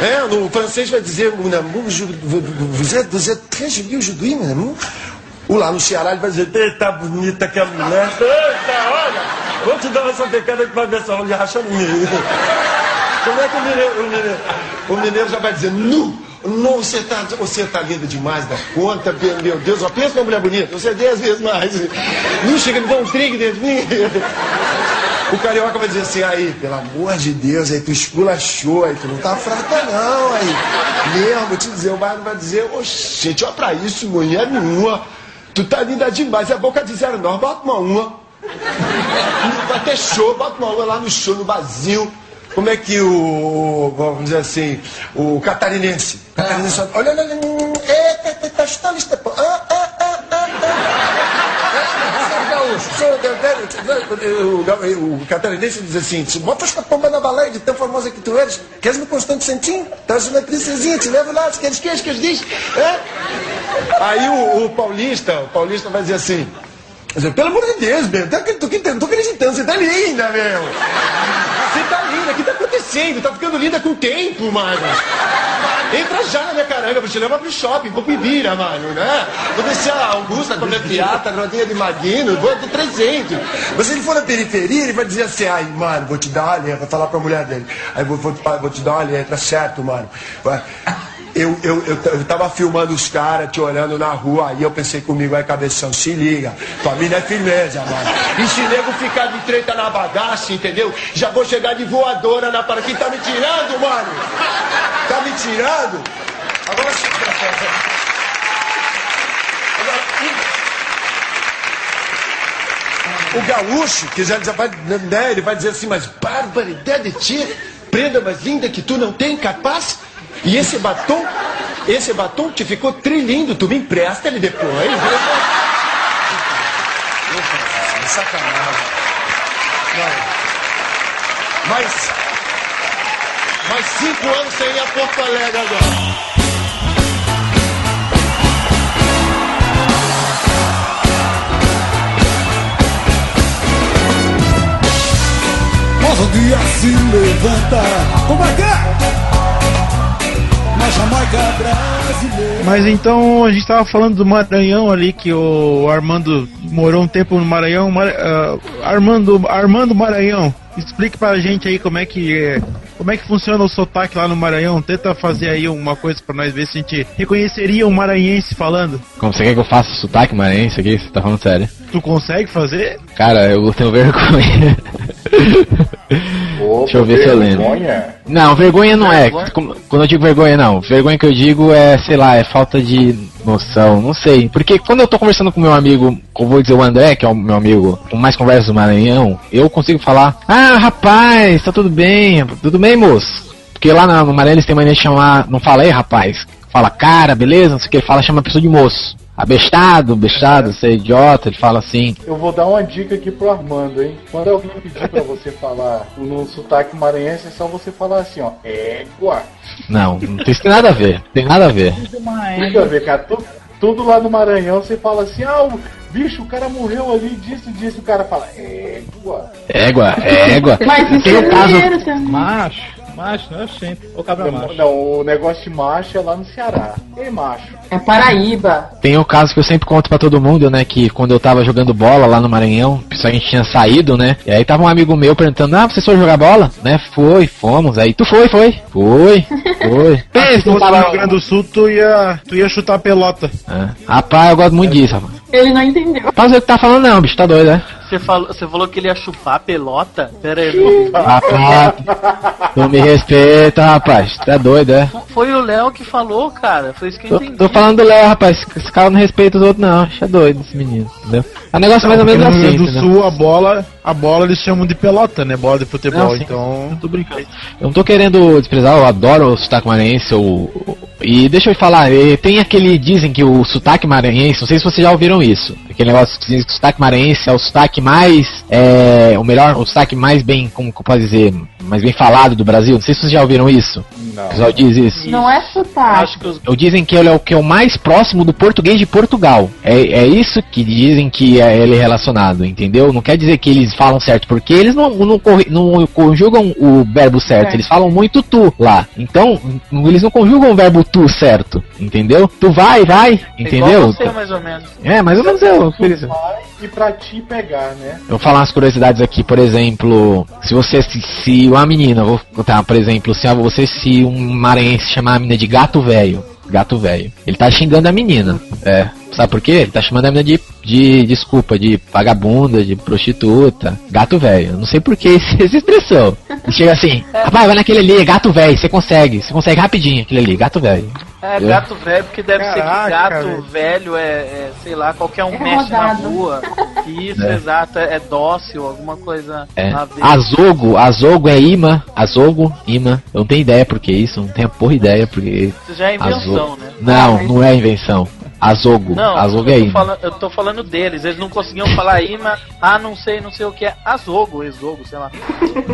É, no francês vai dizer, êtes très joli aujourd'hui, mon amour. O lá no Ceará ele vai dizer, eita, bonita que a mulher. Eita, olha, vou te dar uma sapecada que vai ver essa olha rachando. Como é que o mineiro, o mineiro, o mineiro já vai dizer, nu? Não, você tá, você tá linda demais da conta, meu Deus, ó, pensa numa mulher bonita, você é dez vezes mais. Não chega, me dá um trinque dentro de mim. O carioca vai dizer assim, aí, pelo amor de Deus, aí tu esculachou, aí tu não tá fraca não, aí. Mesmo, vou te dizer, o Baiano vai dizer, oxe, gente, olha pra isso, mulher nenhuma. Tu tá linda demais, é boca de zero não, bota uma uma. Vai ter show, bota uma uma lá no show, no barzinho. Como é que o, vamos dizer assim, o catarinense, catarinense olha, olha, olha, hum, eita, eita, tá, está lista, ah, ah, ah, ah, ah. O, o catarinense diz assim, bota esta pomba na baleia de tão famosa que tu eres, queres no Constante Santinho? Traz uma princesinha, te levo lá, se queres queres, queres, diz, é? Aí o, o paulista, o paulista vai dizer assim, Pelo amor de Deus, meu, tô, tô, tô, tô acreditando, você tá linda, meu. Você tá linda, o que tá acontecendo? Tá ficando linda com o tempo, mano. Entra já na minha caranga, vou te levar pro shopping, vou vira, mano, né? Vou deixar a Augusta comer piata, rodinha de maguino, vou de 300. Mas se ele for na periferia, ele vai dizer assim, ai, mano, vou te dar uma letra, vai falar pra mulher dele. Aí vou, vou, vou te dar uma letra, certo, mano. Vai. Eu, eu, eu, eu tava filmando os caras, te olhando na rua, aí eu pensei comigo, aí cabeção, se liga, mina é firmeza, mano. E se nego ficar de treta na bagaça, entendeu? Já vou chegar de voadora na para. Quem tá me tirando, mano? Tá me tirando? Agora sim, O gaúcho, que já, já vai, né, ele vai dizer assim, mas barbaridade de ti, prenda mais linda que tu não tem, capaz? E esse batom, esse batom te ficou trilindo, tu me empresta ele depois. Opa, sacanagem. Não. Mais, mais cinco anos sem ir a Porto Alegre agora. Mas um dia se levanta Como é que é? Mas então a gente tava falando do Maranhão ali, que o Armando morou um tempo no Maranhão. Mar- ah, Armando, Armando Maranhão, explique pra gente aí como é que é, como é que funciona o sotaque lá no Maranhão. Tenta fazer aí uma coisa pra nós ver se a gente reconheceria um maranhense falando. Como você quer que eu faça sotaque maranhense aqui? Você tá falando sério? Tu consegue fazer? Cara, eu tenho vergonha. Deixa eu ver se eu lembro. Não, vergonha não é. Como- Quando eu digo vergonha, não. Vergonha que eu digo é, sei lá, é falta de noção, não sei. Porque quando eu tô conversando com meu amigo, eu vou dizer o André, que é o meu amigo com mais conversas do Maranhão, eu consigo falar: Ah, rapaz, tá tudo bem? Tudo bem, moço? Porque lá na- no Maranhão eles têm mania de chamar, não fala aí, rapaz. Fala cara, beleza? Não sei o que, ele fala, chama a pessoa de moço. Abestado, bestado, você é idiota, ele fala assim. Eu vou dar uma dica aqui pro Armando, hein? Quando alguém pedir pra você falar no sotaque maranhense, é só você falar assim, ó. Égua. Não, não tem, tem nada a ver, tem nada a ver. Tudo a ver, cara. Tu- tudo lá no Maranhão você fala assim, ah, o bicho, o cara morreu ali, disso, disso. O cara fala, égua. Égua, égua. Mas isso é um caso. também. Macho, macho, não é sempre. Ô cabra Não, macho. não, o negócio de macho é lá no Ceará. Ei, macho. É Paraíba. Tem o caso que eu sempre conto pra todo mundo, né? Que quando eu tava jogando bola lá no Maranhão, a gente tinha saído, né? E aí tava um amigo meu perguntando, ah, você foi jogar bola? Né? Foi, fomos. Aí, tu foi, foi. Foi, foi. Se Pensa, não fosse no tava... Rio Grande do Sul, tu ia, tu ia chutar a pelota. Ah, Rapaz, eu gosto muito disso, rapaz. Ele não entendeu. Rapaz, o que tá falando não, bicho, tá doido, né? Você falou, você falou que ele ia chupar a pelota? Pera aí, não. Rapaz, tu me respeita, rapaz. Tá doido, é? Foi o Léo que falou, cara. Foi isso que eu Tô, entendi. tô falando do Léo, rapaz. Esse cara não respeita os outros, não. Acho é doido esse menino, entendeu? É um negócio mais ou menos no Rio assim, do entendeu? Sul, a bola, a bola eles chamam de pelota, né? Bola de futebol, Não, sim. então... Eu tô brincando. Eu não tô querendo desprezar, eu adoro o sotaque maranhense. Eu... E deixa eu falar, eh, tem aquele. Dizem que o sotaque maranhense, não sei se vocês já ouviram isso. Aquele negócio que dizem que o sotaque maranhense é o sotaque mais. É, o melhor, o sotaque mais bem, como que eu posso dizer, mais bem falado do Brasil. Não sei se vocês já ouviram isso. O pessoal diz isso. Não é sotaque. Ou dizem que ele é o que é o mais próximo do português de Portugal. É, é isso que dizem que é ele relacionado, entendeu? Não quer dizer que eles falam certo, porque eles não, não, não conjugam o verbo certo, É. eles falam muito tu lá. Então, eles não conjugam o verbo tu certo, entendeu? Tu vai, vai, É entendeu? igual você, mais ou menos. É, mais ou menos eu. Tu vai e pra ti pegar, né? Eu vou falar umas curiosidades aqui, por exemplo, se você se, se uma menina, vou contar, por exemplo, se você se um maranhense chamar a menina de gato velho, gato velho, ele tá xingando a menina, é. Sabe por quê? Ele tá chamando a menina de, de desculpa, de vagabunda, de prostituta, gato velho. Não sei por que essa expressão. Ele chega assim, rapaz, vai naquele ali, é gato velho, você consegue, você consegue rapidinho aquele ali, gato velho. É, Eu- gato velho, porque deve ser que Caraca, gato velho. velho é, é, sei lá, qualquer um É mexe na rodado. rua. Isso, É. exato, é, é dócil, alguma coisa É. Azogo, azogo é imã, azogo, imã. Eu não tenho ideia porque isso, não tenho a porra ideia porque. Isso já é invenção, Azogo. né? Não, não é invenção. Azogo, Não, azogo eu, é tô falando, eu tô falando deles, eles não conseguiam falar imã, ah, não sei, não sei o que é, azogo, exogo, sei lá.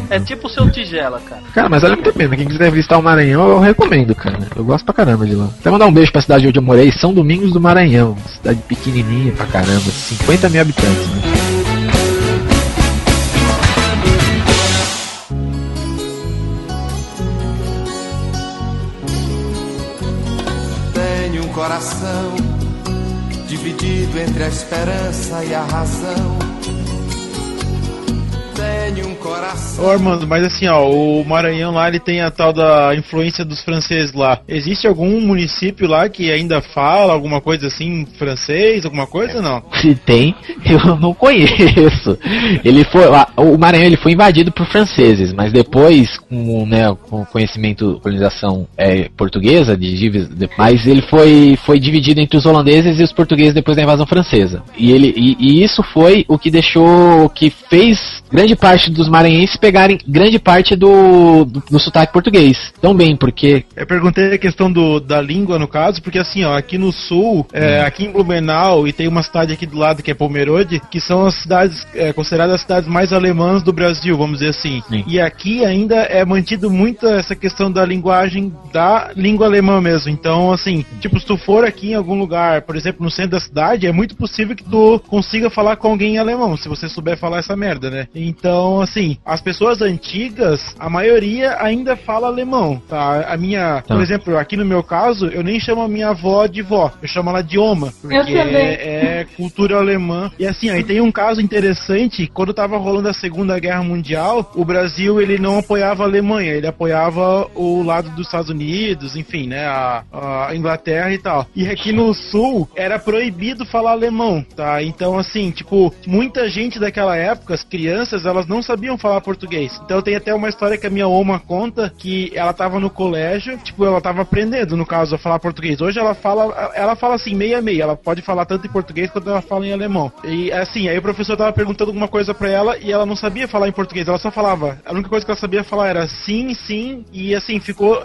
É tipo o seu tigela, cara. Cara, mas olha muito a pena. Quem quiser visitar o Maranhão, eu recomendo, cara. Eu gosto pra caramba de lá. Até mandar um beijo pra cidade onde eu morei, São Domingos do Maranhão. Cidade pequenininha pra caramba, 50 mil habitantes, né? Tenho um coração dividido entre a esperança e a razão. Ô Armando, mas assim, ó, o Maranhão lá ele tem a tal da influência dos franceses lá. Existe algum município lá que ainda fala alguma coisa assim francês, alguma coisa ou não? Se tem, eu não conheço. Ele foi, o Maranhão ele foi invadido por franceses, mas depois, com, né, com o conhecimento, colonização é, portuguesa, de, mas ele foi, foi dividido entre os holandeses e os portugueses depois da invasão francesa. E ele, e, e isso foi o que deixou, que fez grande parte dos maranhenses pegarem grande parte do, do, do sotaque português. Tão bem, porque Eu perguntei a questão do, da língua, no caso, porque assim, ó, aqui no sul, é, aqui em Blumenau, e tem uma cidade aqui do lado que é Pomerode, que são as cidades, é, consideradas as cidades mais alemãs do Brasil, vamos dizer assim. Sim. E aqui ainda é mantido muito essa questão da linguagem da língua alemã mesmo. Então, assim, tipo, se tu for aqui em algum lugar, por exemplo, no centro da cidade, é muito possível que tu consiga falar com alguém em alemão, se você souber falar essa merda, né? Então, assim, as pessoas antigas, a maioria ainda fala alemão, tá? A minha, Tá. por exemplo, aqui no meu caso, eu nem chamo a minha avó de vó, eu chamo ela de Oma, porque é, é cultura alemã. E assim, aí tem um caso interessante, quando tava rolando a Segunda Guerra Mundial, o Brasil ele não apoiava a Alemanha, ele apoiava o lado dos Estados Unidos, enfim, né, a, a Inglaterra e tal. E aqui no sul era proibido falar alemão, tá? Então assim, tipo, muita gente daquela época, as crianças, elas não sabiam falar português. Então tem até uma história que a minha oma conta que ela tava no colégio, tipo, ela tava aprendendo, no caso, a falar português. Hoje ela fala, ela fala assim, meia meia, ela pode falar tanto em português quanto ela fala em alemão. E assim, aí o professor tava perguntando alguma coisa pra ela e ela não sabia falar em português, ela só falava. A única coisa que ela sabia falar era sim, sim, e assim, ficou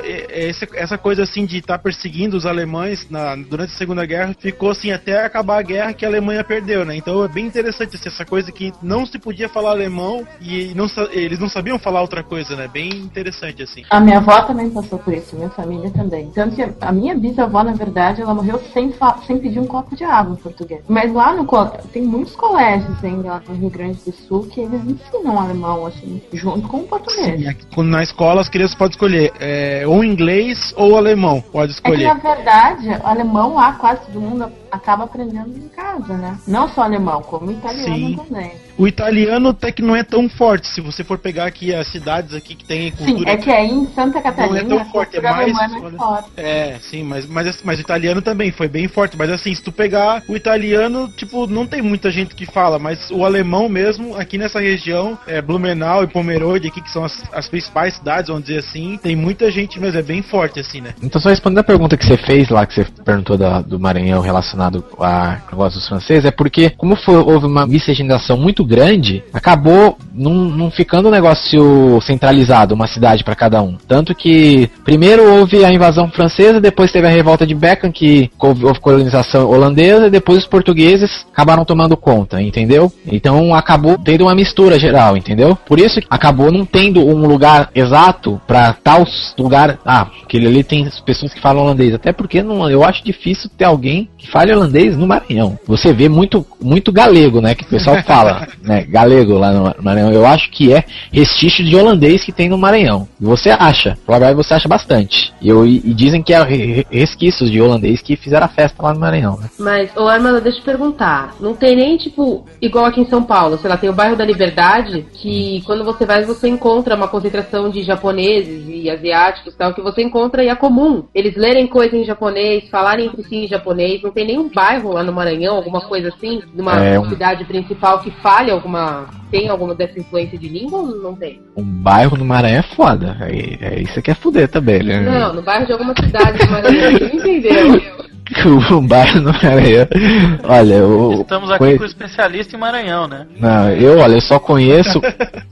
essa coisa assim de estar perseguindo os alemães na, durante a Segunda Guerra, ficou assim até acabar a guerra que a Alemanha perdeu, né? Então é bem interessante assim, essa coisa que não se podia falar alemão e não, sa- eles não sabiam falar outra coisa, né? Bem interessante assim. A minha avó também passou por isso, minha família também. Tanto que a minha bisavó, na verdade, ela morreu sem, sem pedir um copo de água em português. Mas lá no tem muitos colégios ainda no Rio Grande do Sul que eles ensinam alemão, assim, junto com o português. Sim, aqui, na escola as crianças podem escolher é, ou inglês ou alemão, pode É que escolher. na verdade, alemão lá quase todo mundo acaba aprendendo em casa, né? Não só alemão, como italiano Sim. também. O italiano até que não é tão forte. Se você for pegar aqui as cidades aqui que tem Sim, cultura. é que aí em Santa Catarina Não é tão forte, é mais- é mais forte. É, sim, mas, mas, mas o italiano também foi bem forte. Mas assim, se tu pegar o italiano, tipo, não tem muita gente que fala, mas o alemão mesmo, aqui nessa região, é, Blumenau e Pomerode, aqui, que são as, as principais cidades, vamos dizer assim, tem muita gente mesmo, é bem forte, assim, né? Então, só respondendo a pergunta que você fez lá, que você perguntou da- do Maranhão relacionado a negócio dos franceses, é porque, como foi- houve uma miscigenação muito grande, acabou não, ficando um negócio centralizado, uma cidade para cada um. Tanto que, primeiro houve a invasão francesa, depois teve a revolta de Beckham, que houve, houve colonização holandesa, e depois os portugueses acabaram tomando conta, entendeu? Então acabou tendo uma mistura geral, entendeu? Por isso acabou não tendo um lugar exato para tal lugar. Ah, aquele ali tem pessoas que falam holandês. Até porque não, eu acho difícil ter alguém que fale holandês no Maranhão. Você vê muito, muito galego, né? Que o pessoal fala, né? Galego lá no Maranhão. Eu acho que é restício de holandês que tem no Maranhão. E você acha, provavelmente você acha bastante. E, eu, e dizem que é re- resquícios de holandês que fizeram a festa lá no Maranhão, né? Mas, ô Armando, deixa eu te perguntar. Não tem nem, tipo, igual aqui em São Paulo, sei lá, tem o bairro da Liberdade, que quando você vai, você encontra uma concentração de japoneses e asiáticos e tal, que você encontra e é comum. Eles lerem coisa em japonês, falarem entre si em japonês, não tem nem nenhum bairro lá no Maranhão, alguma coisa assim, numa É, um- cidade principal que fale alguma. Tem alguma dessa influência de língua ou não tem? Um bairro no Maranhão é foda. Aí, aí você quer fuder também, né? Não, no bairro de alguma cidade do Maranhão. Você entendeu? Um bairro no Maranhão. Olha, eu. Estamos aqui conhe- com o especialista em Maranhão, né? Não, eu, olha, eu só conheço.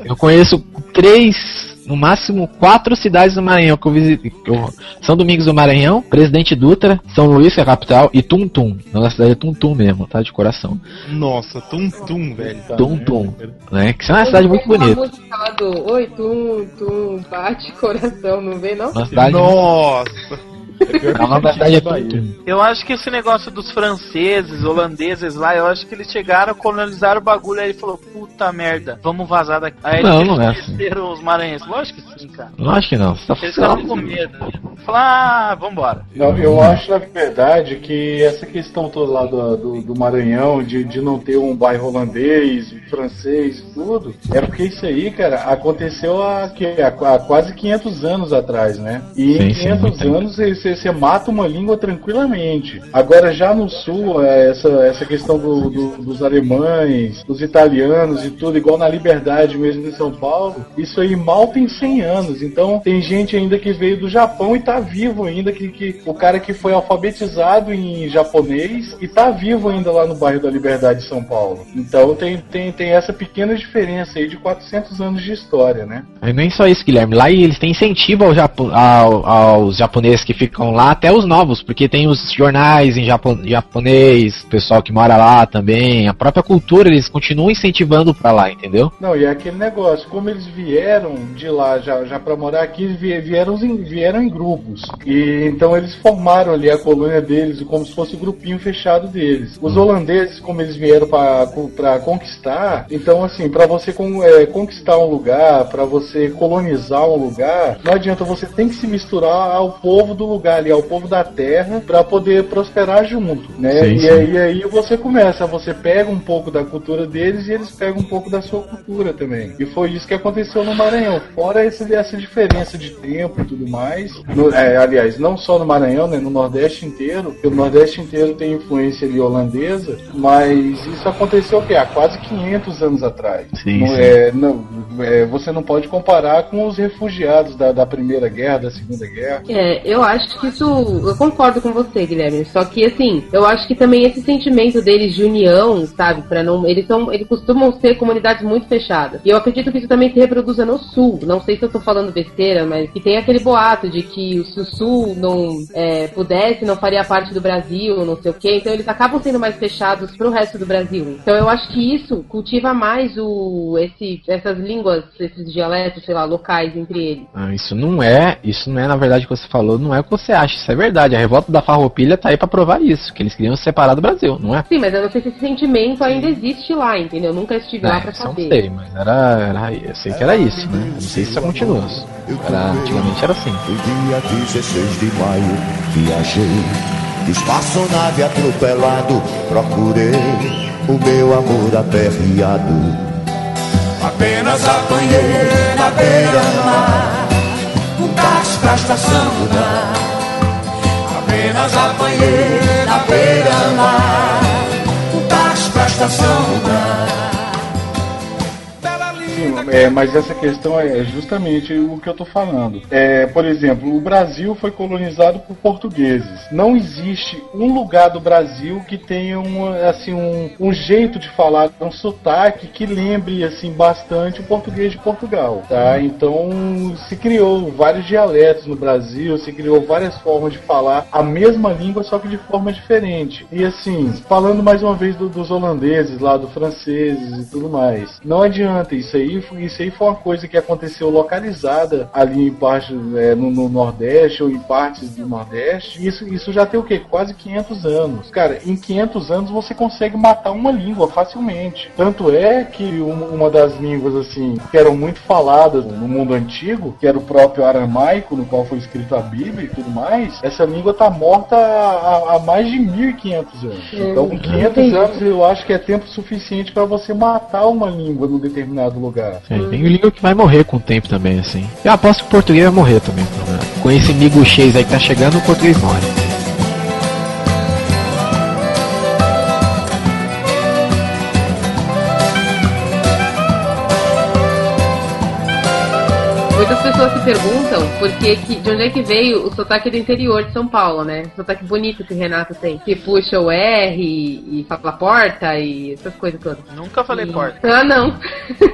eu conheço três, no máximo quatro cidades do Maranhão que eu visitei. que eu- São Domingos do Maranhão, Presidente Dutra, São Luís, que é a capital, e Tum Tum. Não, na cidade é Tum Tum mesmo, tá? De coração. Nossa, tum tum, velho. Tum Tum. Né? Que é uma cidade muito bonita. música lá do Oi, tum, tum, bate coração, não vê não? Uma cidade. Nossa. Não, na verdade é Tum. Eu acho que esse negócio dos franceses, holandeses lá, eu acho que eles chegaram, colonizaram o bagulho, aí ele falou, puta merda, vamos vazar daqui. Aí Não, eles não é assim. esqueceram os maranhenses. Lógico que sim, cara. Acho que não. Você tá Eles estavam com medo. Falaram, ah, vambora. Não, eu acho, na verdade, que essa questão toda lá do, do, do Maranhão, de, de não ter um bairro holandês, francês, tudo, é porque isso aí, cara, aconteceu há, há, há quase 500 anos atrás, né? E em Sim, sim, 500 muito tempo. anos você, você mata uma língua tranquilamente. Agora, já no sul, é, essa, essa questão do- do- dos alemães, dos italianos e tudo, igual na Liberdade mesmo em São Paulo, isso aí mal tem 100 anos. Então, tem gente ainda que veio do Japão e tá vivo ainda, que, que o cara que foi alfabetizado em japonês e tá vivo ainda lá no bairro da Liberdade de São Paulo. Então, tem, tem, tem essa pequena diferença aí de 400 anos de história, né? E nem só isso, Guilherme. Lá eles têm incentivo ao Japo- ao- aos japoneses que ficam lá, até os novos, porque tem os jornais em japo- japonês, pessoal que mora lá também, a própria cultura, eles continuam incentivando pra lá, entendeu? Não, e é aquele negócio, como eles vieram de lá já, já para morar aqui, vieram em, vieram em grupos. E então eles formaram ali a colônia deles, como se fosse o grupinho fechado deles. Os holandeses, como eles vieram para conquistar, então assim, para você con- é, conquistar um lugar, para você colonizar um lugar, não adianta, você tem que se misturar ao povo do lugar ali, ao povo da terra, para poder prosperar junto, né? Sim, e sim. aí e aí você começa, você pega um pouco da cultura deles e eles pegam um pouco da sua cultura também. E foi isso que aconteceu no Maranhão. Fora esse, essa diferença de tempo e tudo mais. No- é, aliás, não só no Maranhão, né? No Nordeste inteiro. Porque o Nordeste inteiro tem influência ali holandesa. Mas isso aconteceu o quê? Há quase 500 anos atrás. Sim, Não é- não, é, você não pode comparar com os refugiados da, da Primeira Guerra, da Segunda Guerra. É, eu acho que isso. Eu concordo com você, Guilherme. Só que assim, eu acho que também esse sentimento deles de união, sabe, para não. Eles são. Eles costumam ser comunidades muito fechadas. E eu acredito que isso também se reproduza no sul. Não sei se eu tô falando besteira, mas que tem aquele boato de que se o sul não é, pudesse, não faria parte do Brasil, não sei o quê. Então eles acabam sendo mais fechados pro resto do Brasil. Então eu acho que isso cultiva mais o, esse, essas línguas, esses dialetos, sei lá, locais entre eles. Ah, isso não é, isso não é na verdade o que você falou, não é o que você acha, isso é verdade. A revolta da Farroupilha tá aí pra provar isso, que eles queriam se separar do Brasil, não é? Sim, mas eu não sei se esse sentimento ainda existe lá, entendeu? Eu nunca estive lá É, pra isso eu não saber. sei, mas era, era, eu sei que era isso, né? Eu não sei se isso continua. Era, antigamente era assim. O dia 16 de maio viajei Espaçonave atropelado Procurei o meu amor aperreado Apenas apanhei na beira-mar Um táxi pra estação mudar na beira-mar táxi pra estação mudar Sim, é, mas essa questão é justamente o que eu tô falando. É, por exemplo, o Brasil foi colonizado por portugueses. Não existe um lugar do Brasil que tenha um, assim, um, um jeito de falar, um sotaque que lembre assim bastante o português de Portugal. Tá? Então se criou vários dialetos no Brasil, se criou várias formas de falar a mesma língua, só que de forma diferente. E assim, falando mais uma vez do- dos holandeses lá, dos franceses e tudo mais, não adianta isso aí. Isso aí foi uma coisa que aconteceu localizada ali em parte é, no, no Nordeste ou em partes do Nordeste. Isso, isso já tem o quê? Quase 500 anos. Cara, em 500 anos você consegue matar uma língua facilmente. Tanto é que uma, das línguas assim que eram muito faladas no mundo antigo, que era o próprio aramaico, no qual foi escrita a Bíblia e tudo mais, essa língua tá morta há, há- há mais de 1500 anos. Então, com 500 anos eu acho que é tempo suficiente para você matar uma língua num determinado lugar. Sim, tem língua que vai morrer com o tempo também, assim. Eu aposto que o português vai morrer também. Com esse miguxês aí que tá chegando, o português morre. Muitas pessoas se perguntam por que, que, de onde é que veio o sotaque do interior de São Paulo, né? O sotaque bonito que o Renato tem. Que puxa o R e, e fala porta e essas coisas todas. Nunca falei E- porta. Ah, não.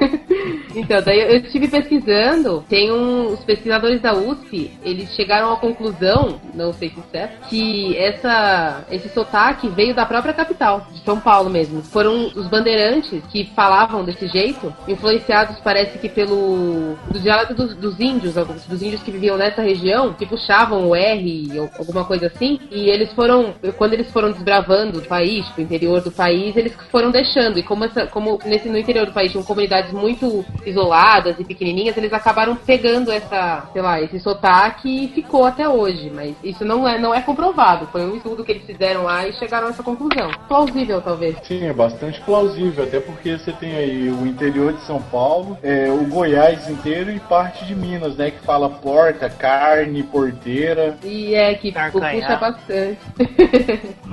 então, daí eu estive pesquisando. Tem um, os pesquisadores da USP, eles chegaram à conclusão, não sei se é certo, que essa, esse sotaque veio da própria capital, de São Paulo mesmo. Foram os bandeirantes que falavam desse jeito, influenciados, parece que pelo do dialeto dos, dos índios, alguns- dos índios que viviam nessa região, que puxavam o R ou alguma coisa assim, e eles foram, quando eles foram desbravando o país, tipo, o interior do país, eles foram deixando. E como, essa, como nesse, no interior do país tinham comunidades muito isoladas e pequenininhas, eles acabaram pegando essa, sei lá, esse sotaque e ficou até hoje. Mas isso não é, não é comprovado. Foi um estudo que eles fizeram lá e chegaram a essa conclusão. Plausível, talvez. Sim, é bastante plausível, até porque você tem aí o interior de São Paulo, é, o Goiás inteiro e parte de Minas, né? Que fala porta, carne, porteira. E é que tipo, Carcanhar. puxa bastante.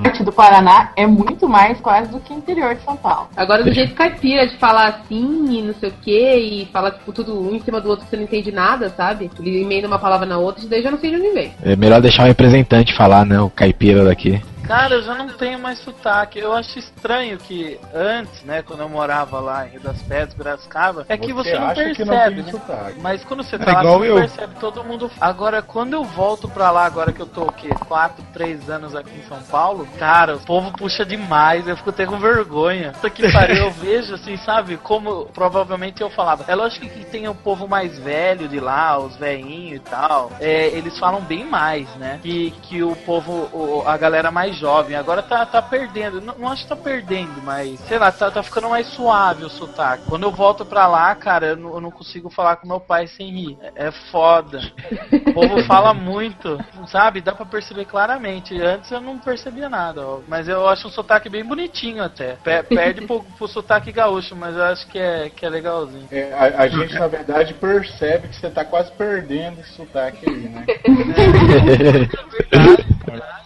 Parte do Paraná é muito mais quase do que o interior de São Paulo. Agora, do jeito caipira de falar assim e não sei o que, e falar tipo, tudo um em cima do outro que você não entende nada, sabe? Ele emenda uma palavra na outra, isso daí já não sei de onde vem. É melhor deixar o representante falar, né? O caipira daqui. Cara, eu já não tenho mais sotaque. Eu acho estranho que antes, né, quando eu morava lá em Rio das Pedras, Piracicaba, é que Você você, não percebe, não né? sotaque. Mas quando você É tá lá, igual você eu. percebe todo mundo. Agora, quando eu volto pra lá, agora que eu tô o quê? 4, 3 anos aqui em São Paulo, cara, o povo puxa demais, eu fico até com vergonha. Puta que pariu, eu vejo assim, sabe, como provavelmente eu falava. É lógico que tem o povo mais velho de lá, os velhinhos e tal. É, eles falam bem mais, né? Que, que o povo, o- a galera mais jovem. Agora tá, tá perdendo. Não, não acho que tá perdendo, mas sei lá, tá, tá ficando mais suave o sotaque. Quando eu volto pra lá, cara, eu não, eu não consigo falar com meu pai sem rir. É, é foda. O povo fala muito, sabe? Dá pra perceber claramente. Antes eu não percebia nada, ó. mas eu acho um sotaque bem bonitinho até. Pe- perde pro, pro sotaque gaúcho, mas eu acho que é, que é legalzinho. É, a, a gente, na verdade, percebe que você tá quase perdendo esse sotaque aí, né?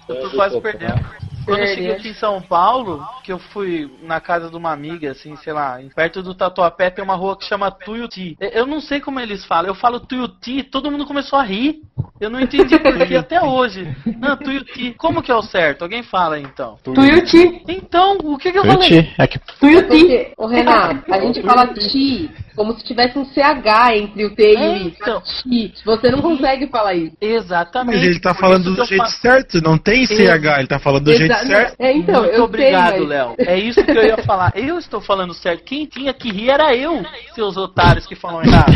Eu tô quase perdendo. Quando eu cheguei aqui em São Paulo, que eu fui na casa de uma amiga, assim, sei lá, perto do Tatuapé tem uma rua que chama Tuiuti. Eu- não sei como eles falam, eu falo Tuiuti, todo mundo começou a rir. Eu não entendi por que até hoje. Não, Tuiuti. Como que é o certo? Alguém fala então. Tuiuti. Então, o que que eu Tuiuti, falei? é que Tuiuti. Ô Renato, a gente fala ti como se tivesse um CH entre o T e o I. Então. Ti. Você não consegue falar isso. Exatamente. Mas ele tá Por falando do jeito fa- certo, não tem CH, ele tá falando do jeito Exa- certo. É, então, Muito eu obrigado, mas... Léo. É isso que eu ia falar. Eu estou falando certo. Quem tinha que rir era eu, seus otários que falam errado.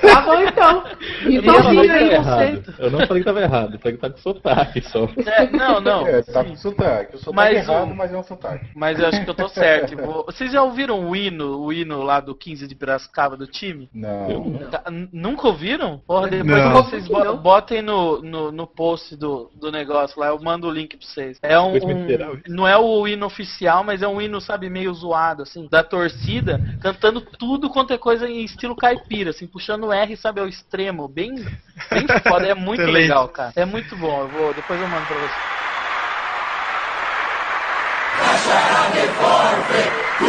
Tá bom, então. Eu Isso não falei que hein? errado. Eu não falei que tava errado. Eu falei que tá com sotaque só. É, não, não. É, tá com sotaque. O sotaque Mas é errado, mas é um sotaque. Mas eu acho que eu tô certo. Vocês já ouviram o hino, o hino lá do 15 de Piracicaba do time? Não. Tá, nunca ouviram? Porra, depois não. vocês botem no, no, no post do, do negócio lá, eu mando o link pra vocês. É um, um Não é o hino oficial, mas é um hino, sabe, meio zoado, assim, da torcida, cantando tudo quanto é coisa em estilo caipira, assim, puxando o R, sabe, ao extremo. Bem, bem foda, é muito Excelente. legal, cara. É muito bom, eu vou, depois eu mando pra vocês. Lasciarà forte, tu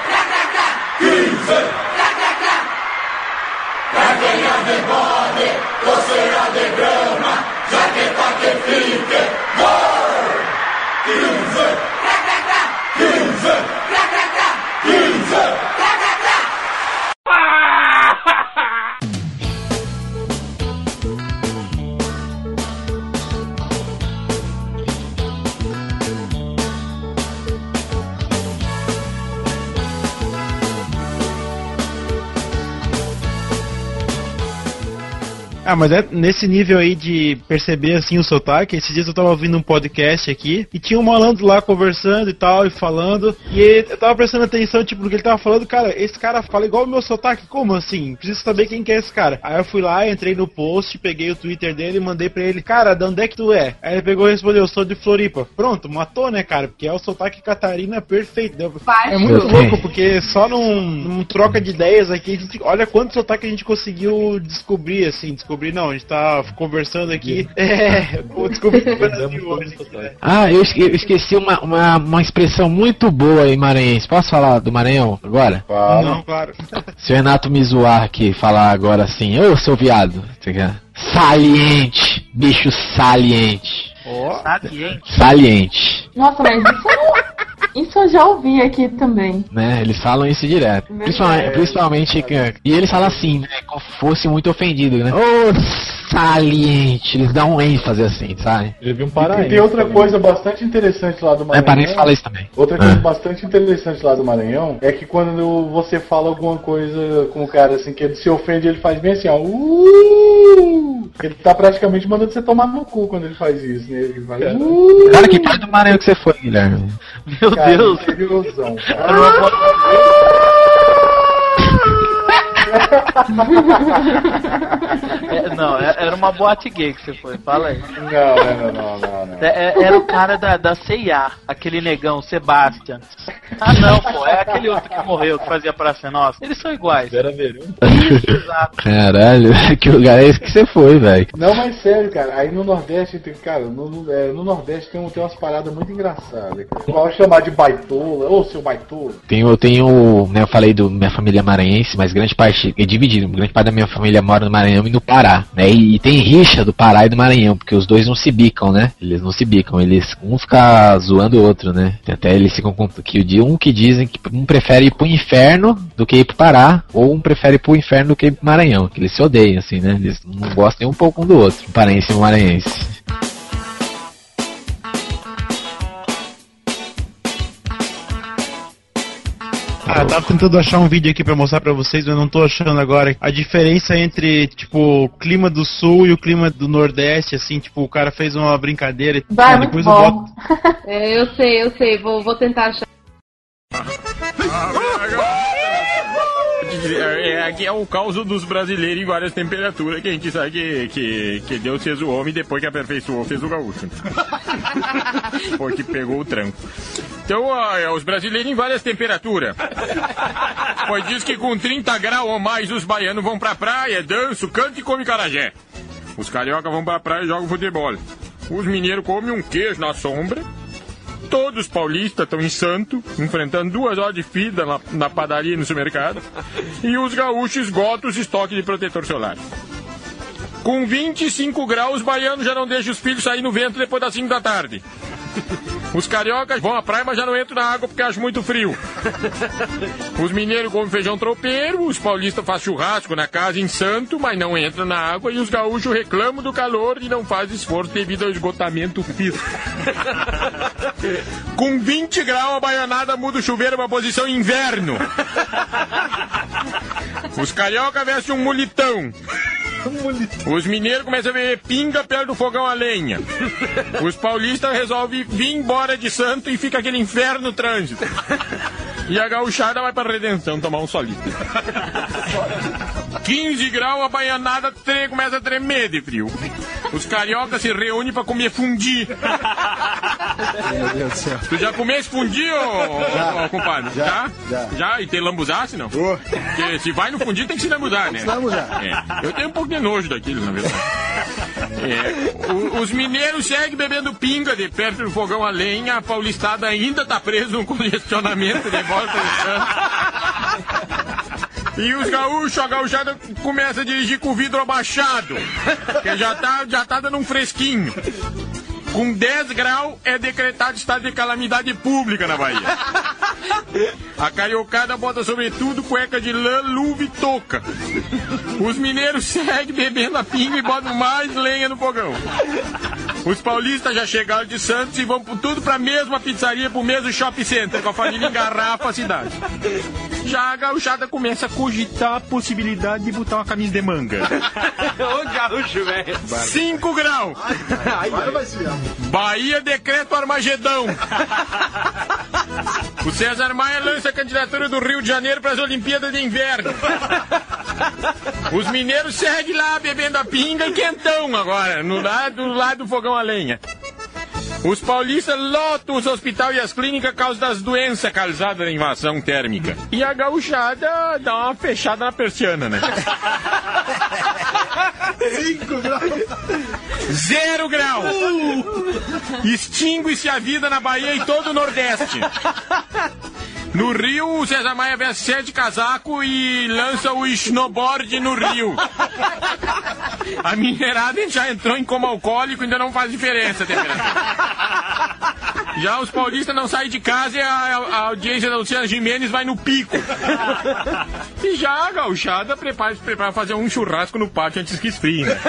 Venha é de bode, você coceira de grama, já que fique, gol! 15! Cra, cra, cra! 15! Cra, cra, cra! 15! Ah, mas é nesse nível aí de perceber assim o sotaque. Esses dias eu tava ouvindo um podcast aqui e tinha um malandro lá conversando e tal, e falando. E eu tava prestando atenção, tipo, no que ele tava falando, cara, esse cara fala igual o meu sotaque, como assim? Preciso saber quem que é esse cara. Aí eu fui lá, entrei no post, peguei o Twitter dele e mandei pra ele, cara, de onde é que tu é? Aí ele pegou e respondeu, eu sou de Floripa. Pronto, matou, né, cara? Porque é o sotaque catarina perfeito. Deu- É muito louco, porque só num, num troca de ideias aqui, a gente, olha quanto sotaque a gente conseguiu descobrir, assim, descobrir não, a gente tá conversando aqui. É, o Brasil hoje. né? Ah, eu, esque- eu esqueci uma, uma, uma expressão muito boa em maranhense. Posso falar do Maranhão agora? Não, claro. Se o Renato me zoar aqui, falar agora assim, ô seu viado, saliente, bicho saliente, Saliente. saliente, Nossa, mas isso, eu- isso eu já ouvi aqui também. né? Eles falam isso direto. Verdade. Principalmente, principalmente que- e eles falam assim, né? Como se fosse muito ofendido, né? Ô saliente, eles dão um ênfase assim, sabe? Vi um E paraíso. tem outra coisa bastante interessante lá do É, Maranhão. parente fala isso também. Outra coisa Ah. bastante interessante lá do Maranhão é que quando você fala alguma coisa com o cara assim que ele se ofende, ele faz bem assim, ó. Uh! Ele tá praticamente mandando você tomar no cu quando ele faz isso, né? Ele faz, uh! Cara, que parte do Maranhão que você foi, Guilherme? Meu Deus. cara. Era uma É, não, é- era uma boate gay que você foi, fala aí. Não, não, não, não, não. É- é- era o cara da, da CIA, aquele negão, Sebastian. Ah não, pô, é aquele outro que morreu, que fazia Praça Nossa. Eles são iguais. Era verão. Isso, exato. Caralho, que lugar é esse que você foi, velho? Não, mas sério, cara, aí no Nordeste, tem, cara, no, no- é, no Nordeste tem, um- tem umas paradas muito engraçadas. Igual chamar de baitola, ô seu baitola. Tenho, eu tenho, né, eu falei do minha família maranhense, mas grande parte é dividido. Grande parte da minha família mora no Maranhão e no Pará, né? E, e tem rixa do Pará e do Maranhão, porque os dois não se bicam, né? Eles não se bicam, eles um fica zoando o outro, né? Tem Até eles ficam com que um que dizem que um prefere ir pro inferno do que ir pro Pará, ou um prefere ir pro inferno do que ir pro Maranhão, que eles se odeiam assim, né? Eles não gostam nem um pouco um do outro, o paraense e maranhense. Ah, eu tava tentando achar um vídeo aqui pra mostrar pra vocês, mas eu não tô achando agora. A diferença entre, tipo, o clima do sul e o clima do nordeste, assim, tipo, o cara fez uma brincadeira e Vai, Ah, muito depois eu bom. boto. É, eu sei, eu sei, vou, vou tentar achar. É, aqui é o caos dos brasileiros em várias temperaturas que a gente sabe que, que, que Deus fez o homem depois que aperfeiçoou fez o gaúcho. Foi que pegou o tranco. Então, ó, é, os brasileiros em várias temperaturas. Pois diz que com 30 graus ou mais os baianos vão pra praia, dançam, cantam e comem carajé. Os cariocas vão pra praia e jogam futebol. Os mineiros comem um queijo na sombra. Todos os paulistas estão em santo, enfrentando duas horas de fila na, na padaria e no supermercado. E os gaúchos esgotam os estoques de protetor solar. Com 25 graus, os baianos já não deixam os filhos sair no vento depois das 5 da tarde. Os cariocas vão à praia, mas já não entram na água porque acham muito frio. Os mineiros comem feijão tropeiro, os paulistas fazem churrasco na casa em Santo, mas não entram na água, e os gaúchos reclamam do calor e não fazem esforço devido ao esgotamento físico. Com 20 graus, a baianada muda o chuveiro para posição inverno. Os carioca vestem um mulitão. Os mineiros começam a beber pinga perto do fogão a lenha. Os paulistas resolvem vir embora de santo e fica aquele inferno no trânsito. E a gauchada vai pra redenção tomar um solito. 15 graus, a baianada tre- começa a tremer de frio. Os cariocas se reúnem pra comer fundi. Meu Deus do céu. Tu já comeste fundi, ô, ô, compadre? Já? já. Já? E tem lambuzasse, não? Porque se vai no fundi tem que se lambuzar, né? se lambuzar. É. Eu tenho um pouco de nojo daquilo, na verdade. É. O- os mineiros seguem bebendo pinga de perto do fogão a lenha. A paulistada ainda tá preso no congestionamento de volta de Santos. E os gaúchos, a gauchada começa a dirigir com o vidro abaixado. Que já tá, já tá dando um fresquinho. Com 10 graus é decretado estado de calamidade pública na Bahia. A cariocada bota sobretudo cueca de lã, luva e touca. Os mineiros seguem bebendo a pinga e botam mais lenha no fogão. Os paulistas já chegaram de Santos e vão tudo pra mesma pizzaria, pro mesmo shopping center, com a família engarrafa a cidade. Já a gauchada começa a cogitar a possibilidade de botar uma camisa de manga. Ô gaúcho, velho. 5 graus. Agora vai ser. Bahia decreta o Armagedão. O César Maia lança a candidatura do Rio de Janeiro para as Olimpíadas de Inverno. Os mineiros seguem lá bebendo a pinga e quentão agora, no lado, do lado do fogão a lenha. Os paulistas lotam os hospitais e as clínicas por causa das doenças causadas da invasão térmica. E a gauchada dá uma fechada na persiana, né? Cinco graus. Zero grau. Extingue-se a vida na Bahia e todo o Nordeste. No Rio, o César Maia veste sete casaco e lança o snowboard no Rio. A minerada já entrou em coma alcoólico ainda não faz diferença a. Já os paulistas não saem de casa e a, a audiência da Luciana Jimenez vai no pico. E já a gauchada prepara, se prepara fazer um churrasco no pátio antes que esfrie. Né?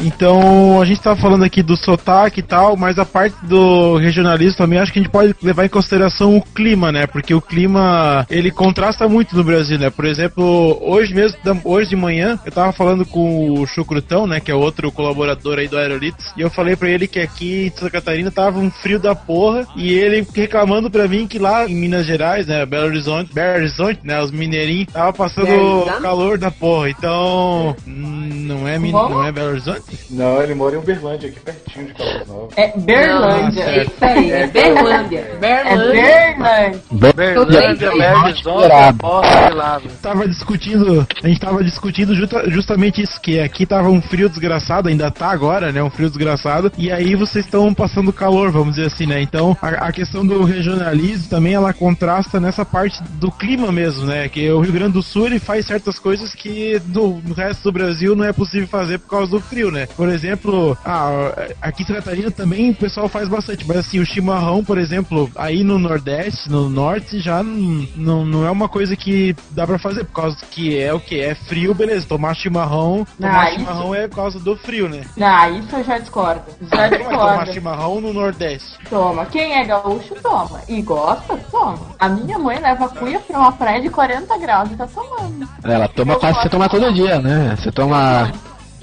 Então, a gente tava falando aqui do sotaque e tal, mas a parte do regionalismo também acho que a gente pode levar em consideração o clima, né? Porque o clima, ele contrasta muito no Brasil, né? Por exemplo, hoje mesmo, hoje de manhã, eu tava falando com o Chucrutão, né? Que é outro colaborador aí do Aerolitos, e eu falei pra ele que aqui em Santa Catarina tava um frio da porra, e ele reclamando pra mim que lá em Minas Gerais, né? Belo Horizonte, Belo Horizonte, né? Os mineirinhos, tava passando calor da porra. Então, hum, não é, Min- não é Belo Horizonte? Não, ele mora em Uberlândia, aqui pertinho de Caldas Novas. É Berlândia. É isso aí. É É Berlândia. É Berlândia. Berlândia. Tava discutindo, a gente tava discutindo justa- justamente isso, que aqui tava um frio desgraçado, ainda tá agora, né? Um frio desgraçado, e aí vocês estão passando calor, vamos dizer assim, né? Então a, a questão do regionalismo também ela contrasta nessa parte do clima mesmo, né? Que o Rio Grande do Sul ele faz certas coisas que no, no resto do Brasil não é possível fazer por causa do frio, né? Por exemplo, ah, aqui em Santa Catarina também o pessoal faz bastante, mas assim, o chimarrão, por exemplo, aí no Nordeste, no Norte, já não, não, é uma coisa que dá pra fazer, por causa que é o que? É frio, beleza. Tomar chimarrão, tomar Ah, chimarrão é por causa do frio, né? Ah, isso eu já discordo. Já Como é tomar discordo. chimarrão no Nordeste? Toma. Quem é gaúcho, toma. E gosta, toma. A minha mãe leva a cuia pra uma praia de 40 graus e tá tomando. Ela toma quase você toma todo dia, né? Você toma.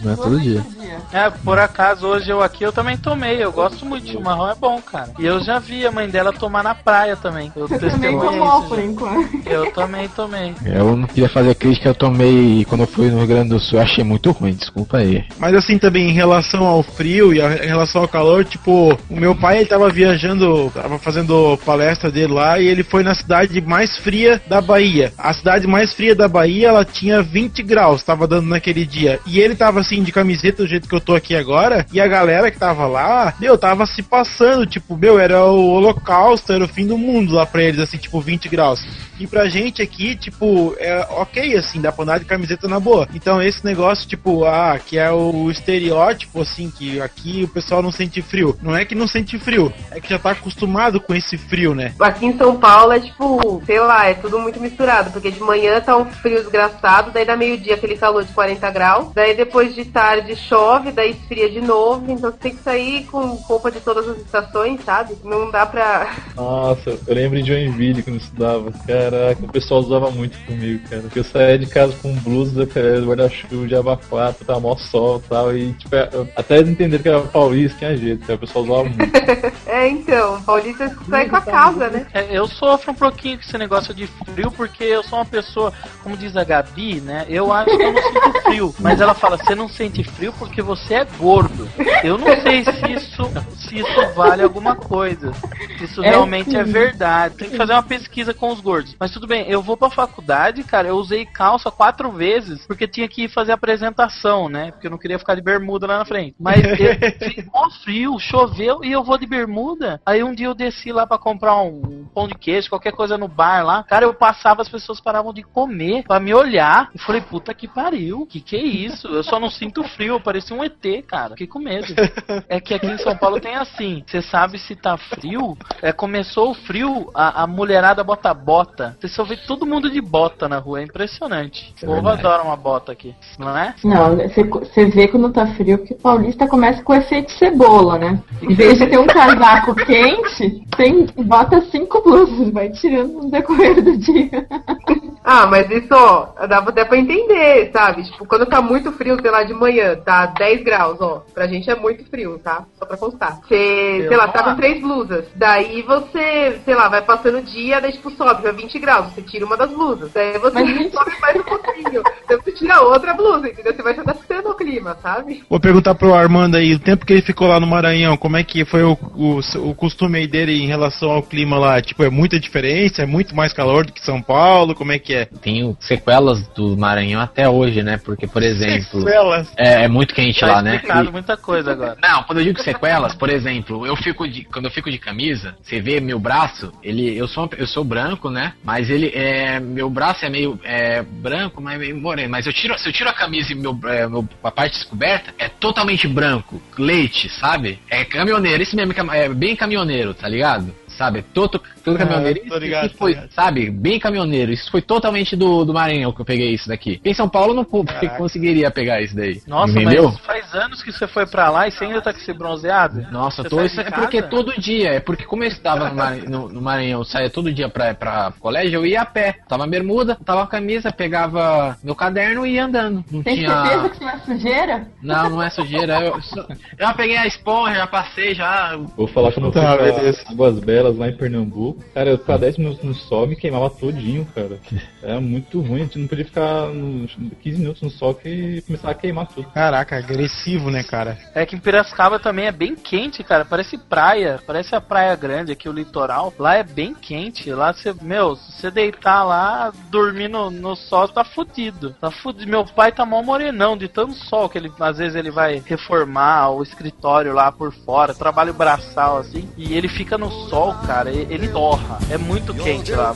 Não é todo dia. É, por acaso hoje eu aqui eu também tomei. Eu gosto muito de chimarrão, é bom, cara. E eu já vi a mãe dela tomar na praia também. Eu também tomou por enquanto. Eu também tomei. Eu não queria fazer crítica, eu tomei quando eu fui no Rio Grande do Sul, eu achei muito ruim, desculpa aí. Mas assim também em relação ao frio e a- em relação ao calor, tipo, o meu pai ele tava viajando, tava fazendo palestra dele lá e ele foi na cidade mais fria da Bahia. A cidade mais fria da Bahia, ela tinha 20 graus, tava dando naquele dia. E ele tava assim de camiseta do jeito que eu tô aqui agora, e a galera que tava lá, meu, tava se passando, tipo, meu, era o holocausto, era o fim do mundo lá pra eles, assim, tipo, 20 graus. E pra gente aqui, tipo, é ok, assim, dá pra andar de camiseta na boa. Então esse negócio, tipo, ah, que é o estereótipo, assim, que aqui o pessoal não sente frio. Não é que não sente frio, é que já tá acostumado com esse frio, né? Aqui em São Paulo é tipo, sei lá, é tudo muito misturado, porque de manhã tá um frio desgraçado, daí dá meio-dia aquele calor de 40 graus, daí depois de tarde chove, daí esfria de novo, então você tem que sair com roupa de todas as estações, sabe? Não dá pra. Nossa, eu lembro de Joinville quando eu estudava. Caraca, o pessoal usava muito comigo, cara. Porque eu saía de casa com blusa, cara, guarda-chuva de aba 4, tava mó sol e tal. E, tipo, eu- até eles entenderam que era paulista, tinha jeito, cara. O pessoal usava muito. É, então, Paulista sai com a casa, né? É, eu sofro um pouquinho com esse negócio de frio, porque eu sou uma pessoa, como diz a Gabi, né? Eu acho que eu não sinto frio. Mas ela fala, você não sente frio porque você é gordo. Eu não sei se isso, se isso vale alguma coisa. Se isso É realmente é sim. verdade. Tem que fazer uma pesquisa com os gordos. Mas tudo bem, eu vou pra faculdade, cara, eu usei calça quatro vezes, porque tinha que ir fazer apresentação, né? Porque eu não queria ficar de bermuda lá na frente. Mas eu, ficou frio, choveu e eu vou de bermuda. Aí um dia eu desci lá pra comprar um pão de queijo, qualquer coisa no bar lá. Cara, eu passava, as pessoas paravam de comer pra me olhar. E falei, puta que pariu, que que é isso? Eu só não sinto frio, eu parecia um ET, cara. Fiquei com medo. É que aqui em São Paulo tem assim, você sabe se tá frio, é, começou o frio, a, a mulherada bota bota. Você só vê todo mundo de bota na rua, é impressionante. É o povo verdade. adora uma bota aqui, não é? Não, você- vê quando tá frio que paulista começa com o efeito cebola, né? Em vez de ter um casaco quente, tem, bota cinco blusas, vai tirando no decorrer do dia. Ah, mas isso, ó, dava até pra entender, sabe? Tipo, quando tá muito frio, sei lá, de manhã, tá 10 graus, ó. Pra gente é muito frio, tá? Só pra constar. Você, sei lá, tá com três blusas. Daí você, sei lá, vai passando o dia, daí tipo sobe pra 20 graus. Você tira uma das blusas. Daí você sobe mais um pouquinho. Daí você tira outra blusa, entendeu? Você vai se adaptando ao clima, sabe? Vou perguntar pro Armando aí, o tempo que ele ficou lá no Maranhão, como é que foi o, o, o costume aí dele em relação ao clima lá? Tipo, é muita diferença? É muito mais calor do que São Paulo? Como é que é? Tenho sequelas do Maranhão até hoje, né? Porque, por exemplo. Sequelas? É, é muito quente Tá lá, né? E- muita coisa agora. Não, quando eu digo sequelas, por exemplo, eu fico de, quando eu fico de camisa, você vê meu braço, ele, eu sou, eu sou branco, né? Mas ele é, meu braço é meio é, branco, mas meio moreno. Mas eu tiro, se eu tiro a camisa e meu, é, meu, a parte descoberta, é totalmente branco, leite, sabe? É caminhoneiro, isso mesmo, é bem caminhoneiro, tá ligado? Sabe? Todo, todo Ah, caminhoneiro. tô Isso ligado, aqui foi, sabe? Bem caminhoneiro. Isso foi totalmente do, do Maranhão que eu peguei isso daqui. Em São Paulo eu não Caraca. conseguiria pegar isso daí. Nossa, Entendeu? mas faz anos que você foi pra lá e você ainda tá com esse bronzeado? Nossa, Você tô, sai isso é porque todo dia, é porque como eu estava no, Maranhão, no, no Maranhão, eu saía todo dia pra, pra colégio, eu ia a pé. Tava bermuda, tava a camisa, pegava meu caderno e ia andando. Não Tem tinha. certeza que isso não é sujeira? Não, não é sujeira. Eu, só- eu já peguei a esponja, já passei, já. Vou falar quando eu fui Tá, pra beleza. Águas Belas lá em Pernambuco. Cara, eu ficava 10 minutos no sol me queimava todinho, cara. Era muito ruim, a gente não podia ficar nos 15 minutos no sol que começava a queimar tudo. Caraca, agressivo, né, cara? É que em Piracicaba também é bem quente, cara. Parece praia. Parece a praia grande aqui, o litoral. Lá é bem quente. Lá você, meu, se você deitar lá, dormir no, no sol, tá fudido. Tá fudido. Meu pai tá mó morenão de tanto sol que ele, às vezes, ele vai reformar o escritório lá por fora, trabalho braçal assim. E ele fica no sol, cara. Ele torra. É muito quente lá.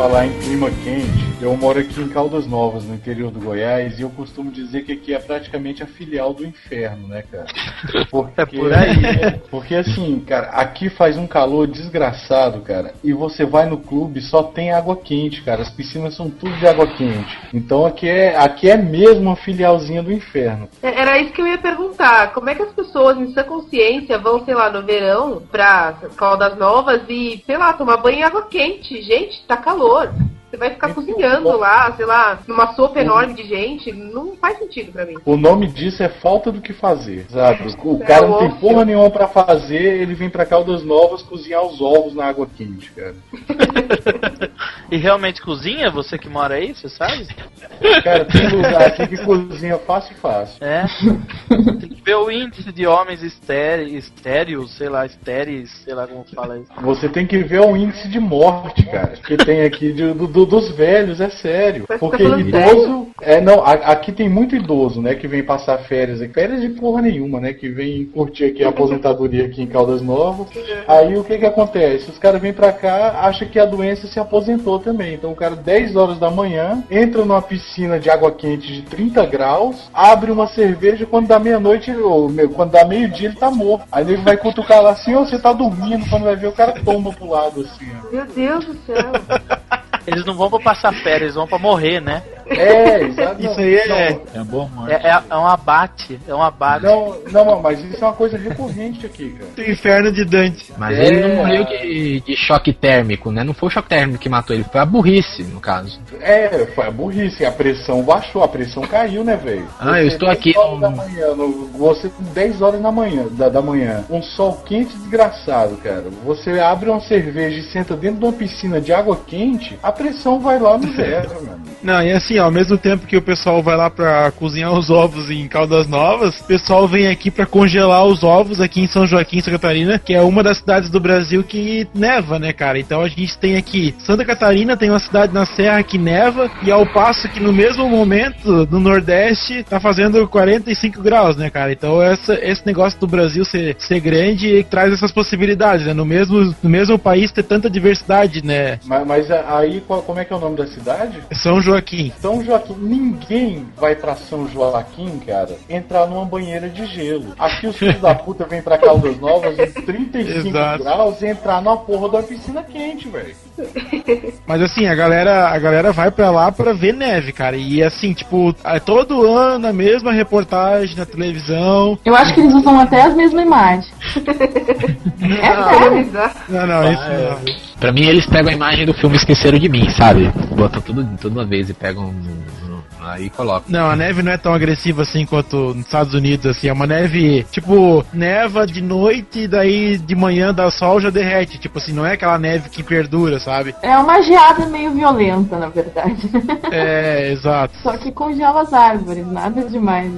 Falar em clima quente, eu moro aqui em Caldas Novas, no interior do Goiás, e eu costumo dizer que aqui é praticamente a filial do inferno, né, cara? Porque, É por aí. Porque assim, cara, aqui faz um calor desgraçado, cara, e você vai no clube só tem água quente, cara. As piscinas são tudo de água quente. Então aqui é, aqui é mesmo uma filialzinha do inferno. É, Era isso que eu ia perguntar. Como é que as pessoas, em sua consciência, vão, sei lá, no verão pra Caldas Novas e, sei lá, tomar banho em água quente? Gente, tá calor. Você vai ficar cozinhando lá, sei lá, numa sopa enorme de gente. Não faz sentido pra mim. O nome disso é falta do que fazer, sabe? O É cara não tem porra nenhuma pra fazer, ele vem pra Caldas Novas cozinhar os ovos na água quente, cara. E realmente cozinha? Você que mora aí, você sabe? Cara, tem lugar aqui que cozinha fácil e fácil. É. Tem que ver o índice de homens estéreo, estéreos, sei lá, estéreis, sei lá como fala isso. Você tem que ver o índice de morte, cara, que tem aqui de- do- do- dos velhos, é sério. Mas você Porque tá idoso. É, não, a- aqui tem muito idoso, né, que vem passar férias aqui. Férias de porra nenhuma, né? Que vem curtir aqui a aposentadoria aqui em Caldas Novas. Aí o que que acontece? Os caras vêm pra cá, acham que a doença se aposentou também. Então o cara, 10 horas da manhã, entra numa piscina de água quente de 30 graus, abre uma cerveja, quando dá meia-noite, ou quando dá meio-dia, ele tá morto. Aí ele vai cutucar lá assim, ô, você tá dormindo, quando vai ver o cara tomba pro lado assim, ó. Meu Deus do céu. Eles não vão pra passar férias, eles vão pra morrer, né? É, exato. Isso aí é. É bom, morte. É, é, é um abate, é um abate. Não, não, mas isso é uma coisa recorrente aqui, cara. O inferno de Dante. Mas É. ele não morreu de, de choque térmico, né? Não foi o choque térmico que matou ele, foi a burrice, no caso. É, foi a burrice, a pressão baixou, a pressão caiu, né, velho? Ah, eu estou 10 aqui horas no- da manhã, no- você com 10 horas da manhã, da, da manhã, um sol quente desgraçado, cara. Você abre uma cerveja e senta dentro de uma piscina de água quente, a pressão vai lá no zero, mano. Não, e assim, ao mesmo tempo que o pessoal vai lá pra cozinhar os ovos em Caldas Novas, o pessoal vem aqui pra congelar os ovos aqui em São Joaquim, Santa Catarina, que é uma das cidades do Brasil que neva, né, cara? Então a gente tem aqui Santa Catarina, tem uma cidade na Serra que neva, e ao passo que no mesmo momento, no Nordeste, tá fazendo 45 graus, né, cara? Então essa, esse negócio do Brasil ser, ser grande traz essas possibilidades, né? No mesmo, no mesmo país ter tanta diversidade, né? Mas, mas aí, qual- como é que é o nome da cidade? São Joaquim. São Joaquim. Ninguém vai pra São Joaquim, cara, entrar numa banheira de gelo. Aqui os filhos da puta vêm pra Caldas Novas em 35 Exato. graus e entrar numa porra uma piscina quente, velho. Mas assim, a galera, a galera vai pra lá pra ver neve, cara. E assim, tipo, é todo ano a mesma reportagem na televisão. Eu acho que eles usam até as mesmas imagens. é sério. Não, não, isso não. Pra mim, eles pegam a imagem do filme Esqueceram de Mim, sabe? Botam tudo, tudo uma vez e pegam. No- no- Aí colocam. Não, a neve não é tão agressiva assim quanto nos Estados Unidos, assim. É uma neve, tipo, neva de noite e daí de manhã dá sol já derrete. Tipo assim, não é aquela neve que perdura, sabe? É uma geada meio violenta, na verdade. É, exato. Só que congela as árvores, nada demais.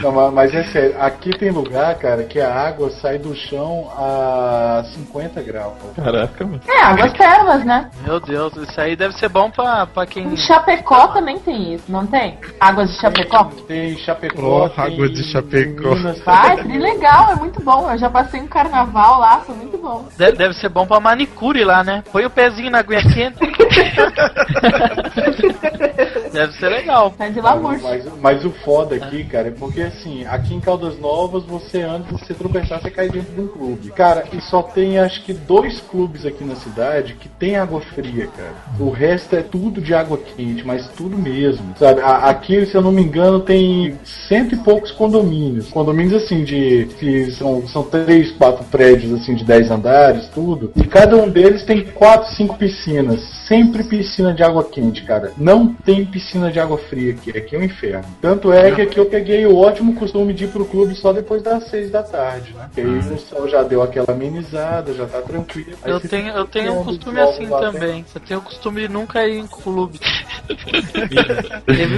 Não, ma- mas é sério, aqui tem lugar, cara, que a água sai do chão a 50 graus. Caraca, mano. É, águas termas, né? Meu Deus, isso aí deve ser bom pra, pra quem. Em Chapecó também tem isso, não tem? Águas de Chapecó? Tem Chapecó, Oh, água de Chapecó. Vai, que legal, é muito bom. Eu já passei um carnaval lá, foi muito bom. Deve, deve ser bom pra manicure lá, né? Põe o pezinho na aguinha quente. deve ser legal. Tá de lamur. Mas, mas o foda aqui, cara, é porque assim, aqui em Caldas Novas você anda, se você tropeçar, você cai dentro de um clube. Cara, e só tem acho que dois clubes aqui na cidade que tem água fria, cara. O resto é tudo de água quente, mas tudo mesmo. Sabe? A- aqui, se eu não me engano, tem cento e poucos condomínios. Condomínios assim de. que são, são três, quatro prédios assim de dez andares, tudo. E cada um deles tem quatro, cinco piscinas. Sempre piscina de água quente, cara. Não tem piscina de água fria aqui. Aqui é um inferno. Tanto é que aqui eu peguei o ótimo costume de ir pro clube só depois das seis da tarde, né? Porque aí o sol já deu aquela amenizada, já tá tranquilo. Aí Eu tenho, eu tenho um costume assim também. Eu tenho o costume de nunca ir em clube.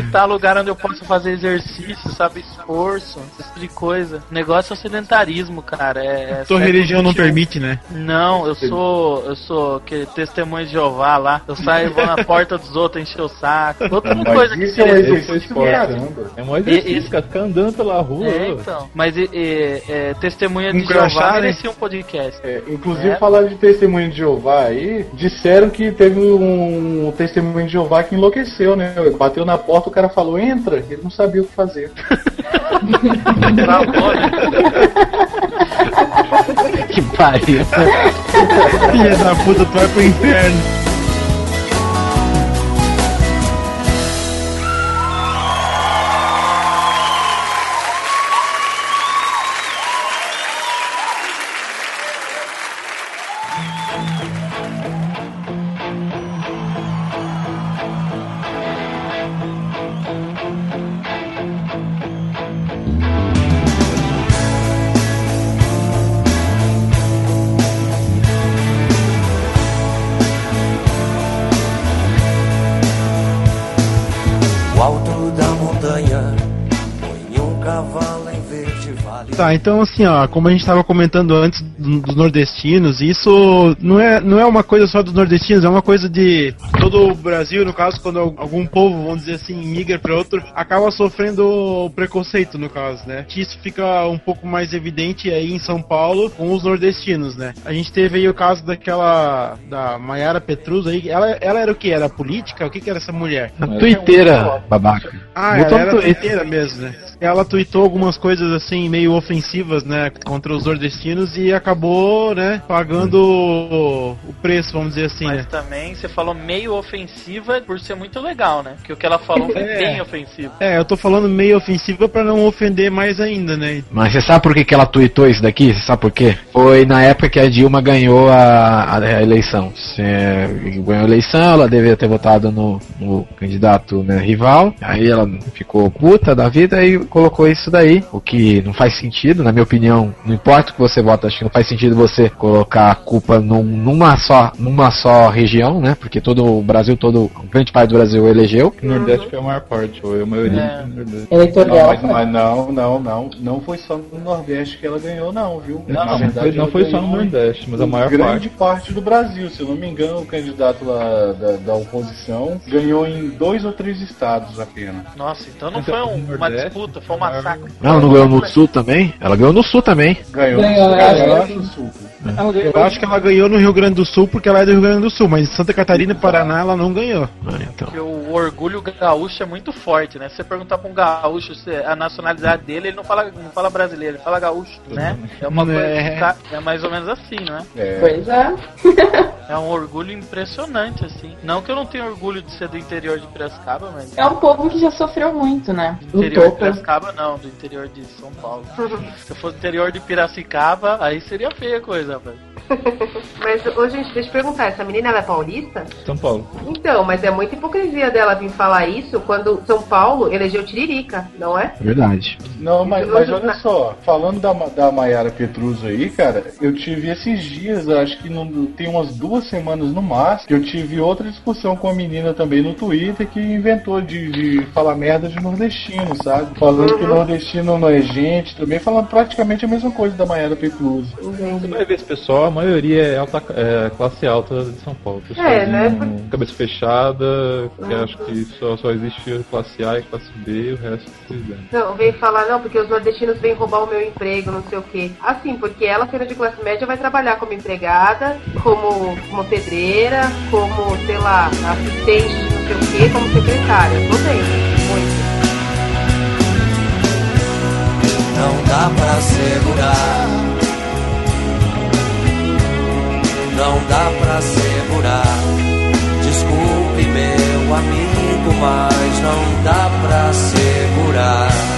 Evitar lugar onde eu possa fazer exercício, sabe? Esforço, esse tipo de coisa. O negócio é o sedentarismo, cara. É, é Tua religião não 21. permite, né? Não, eu sou. Eu sou que testemunho de Jeová lá. Eu saio e vou na porta dos outros encher o saco. Outra Mas coisa que isso é um exercício caramba. É um E- exercício, esse- cara, ficar andando pela rua. É, então. Mas e, e, é, testemunha Um de Jeová crachá, né? merecia um podcast. É, inclusive, É. falar de testemunho de Jeová aí, disseram que teve um testemunho de Jeová que enlouqueceu, né? Bateu na porta, o cara falou, entra, ele não sabia o que fazer. que pariu. Filha da puta, tu vai pro inferno. Então assim, ó, como a gente tava comentando antes do- dos nordestinos, isso não é, não é uma coisa só dos nordestinos, é uma coisa de todo o Brasil, no caso, quando al- algum povo, vamos dizer assim, migra para outro, acaba sofrendo preconceito, no caso, né? Que Isso fica um pouco mais evidente aí em São Paulo com os nordestinos, né? A gente teve aí o caso daquela, da Maiara Petrus aí, ela, ela era o que? Era política? O que que era essa mulher? A tuiteira, babaca. Ah, Botou ela era tuiteira mesmo, né? Ela tweetou algumas coisas assim, meio ofensivas, né, contra os nordestinos e acabou, né, pagando o, o preço, vamos dizer assim, Mas né? também você falou meio ofensiva por ser muito legal, né? Porque o que ela falou foi É. bem ofensivo. É, eu tô falando meio ofensiva pra não ofender mais ainda, né? Mas você sabe por que, que ela tweetou isso daqui? Você sabe por quê? Foi na época que a Dilma ganhou a, a eleição. Se ganhou a eleição, ela deveria ter votado no, no candidato né, rival. Aí ela ficou puta da vida e colocou isso daí. O que não faz sentido, na minha opinião. Não importa o que você vota, acho que não faz sentido você colocar a culpa num- numa, só, numa só região, né? Porque todo Brasil todo, grande parte do Brasil elegeu. O Nordeste foi a maior parte, ou a maioria É. do Nordeste. Eleitoral. Não, mas, mas não, não, não. Não foi só no Nordeste que ela ganhou, não, viu? Não, Na não, verdade, foi- não foi só no Nordeste, mas a maior grande parte. do Brasil. Se eu não me engano, o candidato lá da, da oposição ganhou em dois ou três estados apenas. Nossa, então não Então, foi um- uma disputa, foi um massacre. Não, não ganhou no Sul também? Ela ganhou no Sul também. Ganhou, Ganhou, no, ganhou no sul. Eu acho que ela ganhou no Rio Grande do Sul porque ela é do Rio Grande do Sul, mas em Santa Catarina e Paraná ela não ganhou. Ah, então. Porque o orgulho gaúcho é muito forte, né? Se você perguntar pra um gaúcho a nacionalidade dele, ele não fala, não fala brasileiro, ele fala gaúcho, né? É uma coisa. É. ca- É mais ou menos assim, né? É. Pois é. É um orgulho impressionante, assim. Não que eu não tenha orgulho de ser do interior de Piracicaba, mas. É um povo que já sofreu muito, né? Do interior de. Piracicaba não, do interior de São Paulo. Se eu fosse do interior de Piracicaba, aí seria feia a coisa, rapaz. Mas, ô, gente, deixa eu perguntar, essa menina ela é paulista? São Paulo. Então, mas é muita hipocrisia dela vir falar isso quando São Paulo elegeu Tiririca, não é? Verdade. Não, mas, mas olha só, falando da, da Maiara Petruso aí, cara, eu tive esses dias, acho que não, tem umas duas semanas no máximo, que eu tive outra discussão com a menina também no Twitter que inventou de, de falar merda de nordestino, sabe? Falando que nordestino não é gente, também falando praticamente a mesma coisa da Maiara Petruso. Você vai ver esse pessoal, a maioria é, alta, é classe alta de São Paulo. Pessoal É, né? Cabeça fechada, que acho que só, só existe classe A e classe B, e o resto se dane. Não, vem falar, não, porque os nordestinos vêm roubar o meu emprego, não sei o quê. Assim, porque ela, sendo de classe média, vai trabalhar como empregada, como, como pedreira, como, sei lá, assistente não sei o quê, como secretária. Tô bem, muito. Não dá pra segurar. Não dá pra segurar. Desculpe, meu amigo, mas não dá pra segurar.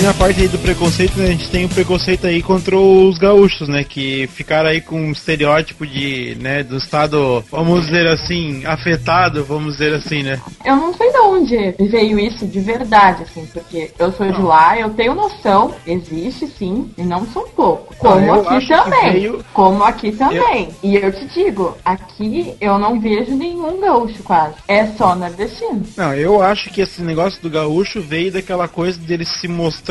Também na parte aí do preconceito, né, a gente tem o preconceito aí contra os gaúchos, né, que ficaram aí com um estereótipo de, né, do estado, vamos dizer assim, afetado, vamos dizer assim, né. Eu não sei de onde veio isso de verdade, assim, porque eu sou de lá, eu tenho noção, existe sim, e não são poucos. Como eu aqui também. veio- Como aqui também. E eu te digo, aqui eu não vejo nenhum gaúcho quase. É só nordestino. Não, eu acho que esse negócio do gaúcho veio daquela coisa dele se mostrar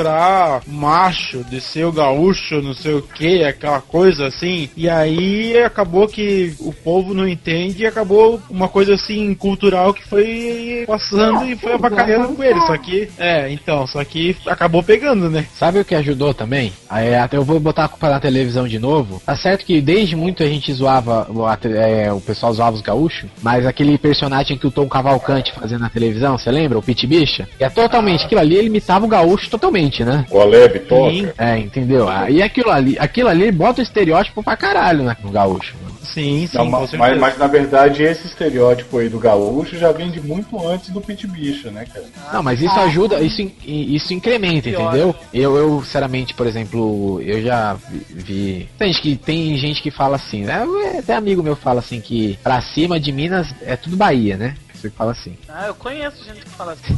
macho, de ser o gaúcho, não sei o que, aquela coisa assim. E aí acabou que o povo não entende e acabou uma coisa assim cultural que foi passando e foi abacalhando com ele. Só que, é, então, só que acabou pegando, né? Sabe o que ajudou também? Aí, até eu vou botar a culpa na televisão de novo. Tá certo que desde muito a gente zoava, é, o pessoal zoava os gaúchos, mas aquele personagem que o Tom Cavalcante fazia na televisão, você lembra? O Pit Bicha? É totalmente, aquilo ali ele imitava o gaúcho totalmente, né? O Aleb Sim. É, entendeu? Aí aquilo ali, aquilo ali bota o estereótipo pra caralho né, no gaúcho. Sim, sim, Não, mas, certeza. mas na verdade esse estereótipo aí do gaúcho já vem de muito antes do Pit Bicha, né, cara? Não, mas isso ajuda, isso, isso incrementa, entendeu? Eu, eu, sinceramente, por exemplo, eu já vi. vi- Tem, gente que, tem gente que fala assim, né? Até amigo meu fala assim que pra cima de Minas é tudo Bahia, né? Você fala assim. Ah, eu conheço gente que fala assim.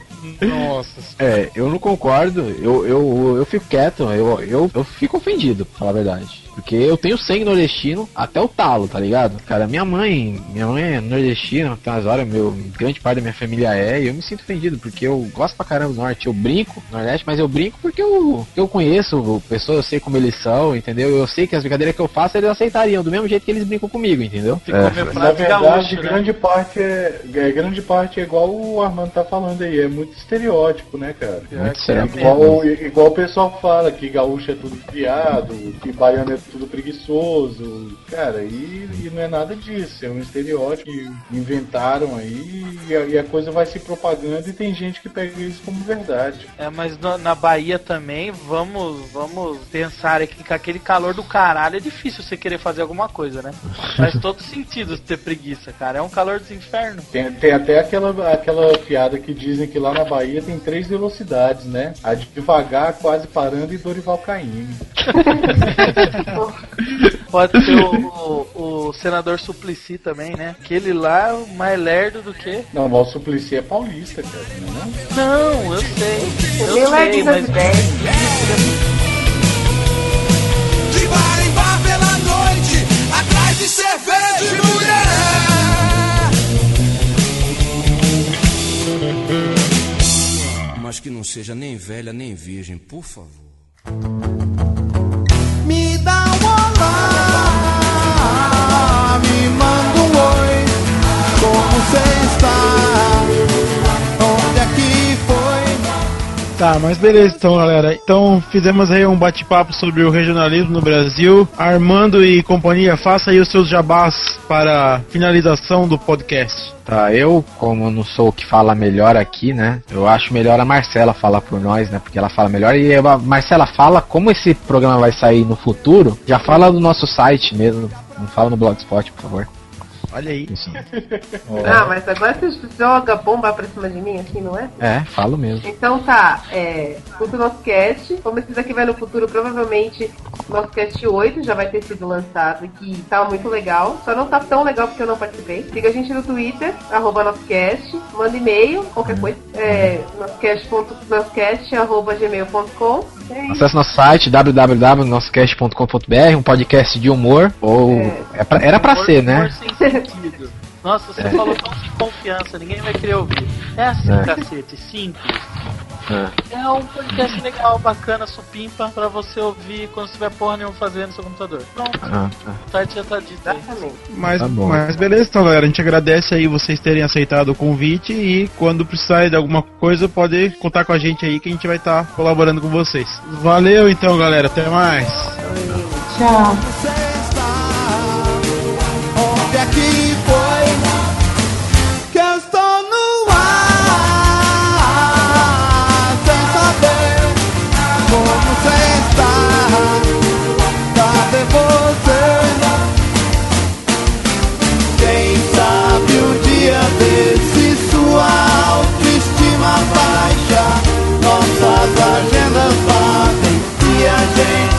Nossa. É, eu não concordo, eu, eu, eu fico quieto, eu, eu, eu fico ofendido, pra falar a verdade. Porque eu tenho sangue nordestino até o talo, tá ligado? Cara, minha mãe, minha mãe é nordestina, tem umas horas, meu, grande parte da minha família é, e eu me sinto ofendido, porque eu gosto pra caramba do norte, eu brinco no Nordeste, mas eu brinco porque eu, eu conheço pessoas, eu sei como eles são, entendeu? Eu sei que as brincadeiras que eu faço eles aceitariam, do mesmo jeito que eles brincam comigo, entendeu? Ficou É. meu Na verdade, gaúcho, né? grande parte é, é grande parte é igual o Armando tá falando aí, é muito estereótipo, né, cara? Muito É certo. igual, igual o pessoal fala que gaúcho é tudo criado, que baiano é tudo preguiçoso. Cara, e, e não é nada disso. É um estereótipo que inventaram aí e a, e a coisa vai se propagando e tem gente que pega isso como verdade. É, mas no- na Bahia também, vamos, vamos pensar aqui que com aquele calor do caralho é difícil você querer fazer alguma coisa, né? Faz todo sentido ter preguiça, cara. É um calor dos infernos. Tem, tem até aquela, aquela piada que dizem que lá na Bahia tem três velocidades, né? A de devagar, quase parando e Dorival caindo. Pode ser o, o, o senador Suplicy também, né? Aquele lá é o mais lerdo do que. Não, mas o Suplicy é paulista, cara, não é não? Eu sei. Eu Meu sei, lerdo das mas. De bar em bar pela noite, atrás de cerveja e mulher. Mas que não seja nem velha nem virgem, por favor. Tá, mas beleza então, galera. Então fizemos aí um bate-papo sobre o regionalismo no Brasil. Armando e companhia, faça aí os seus jabás para finalização do podcast. Tá, eu, como não sou o que fala melhor aqui, né? Eu acho melhor a Marcela falar por nós, né? Porque ela fala melhor. E a Marcela fala como esse programa vai sair no futuro. Já fala do nosso site mesmo. Não fala no Blogspot, por favor. Olha aí. Isso. Ah, mas agora você joga bomba pra cima de mim, assim, não é? É, falo mesmo. Então tá, é, escuta o nosso cast. Como esse daqui vai no futuro, provavelmente o nosso cast 8 já vai ter sido lançado, que tá muito legal. Só não tá tão legal porque eu não participei. Siga a gente no Twitter, arroba nosocast, manda e-mail, qualquer coisa, é, arroba gmail.com. É. Acesse nosso site www.nossocast.com.br, um podcast de humor, ou é pra- era pra ser, né? Nossa, você É. falou tão sem confiança, ninguém vai querer ouvir. É assim, É. cacete, simples. É. É um podcast legal, bacana, supimpa, pra você ouvir quando estiver porra nenhuma fazendo no seu computador. Pronto, Ah, tá. o site já tá dito aí. Mas, Tá bom. mas beleza, então, galera. A gente agradece aí vocês terem aceitado o convite e quando precisar de alguma coisa, pode contar com a gente aí que a gente vai estar colaborando com vocês. Valeu, então, galera. Até mais. Tchau. E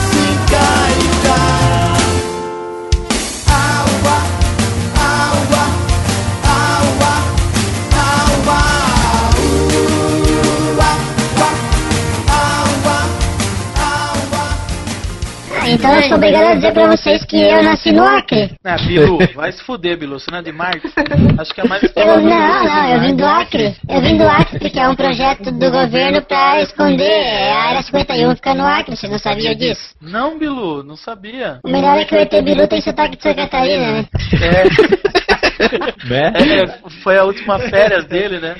Então eu sou obrigado a dizer pra vocês que eu nasci no Acre. Ah, Bilu, vai se fuder, Bilu, você não é de Marte? Acho que é mais Eu, não, não, eu vim do Acre. Eu vim do Acre porque é um projeto do governo pra esconder a Área 51 fica no Acre, você não sabia disso? Não, Bilu, não sabia. O melhor é que o ET Bilu tem sotaque de Santa Catarina, né? É. É, foi a última férias dele, né?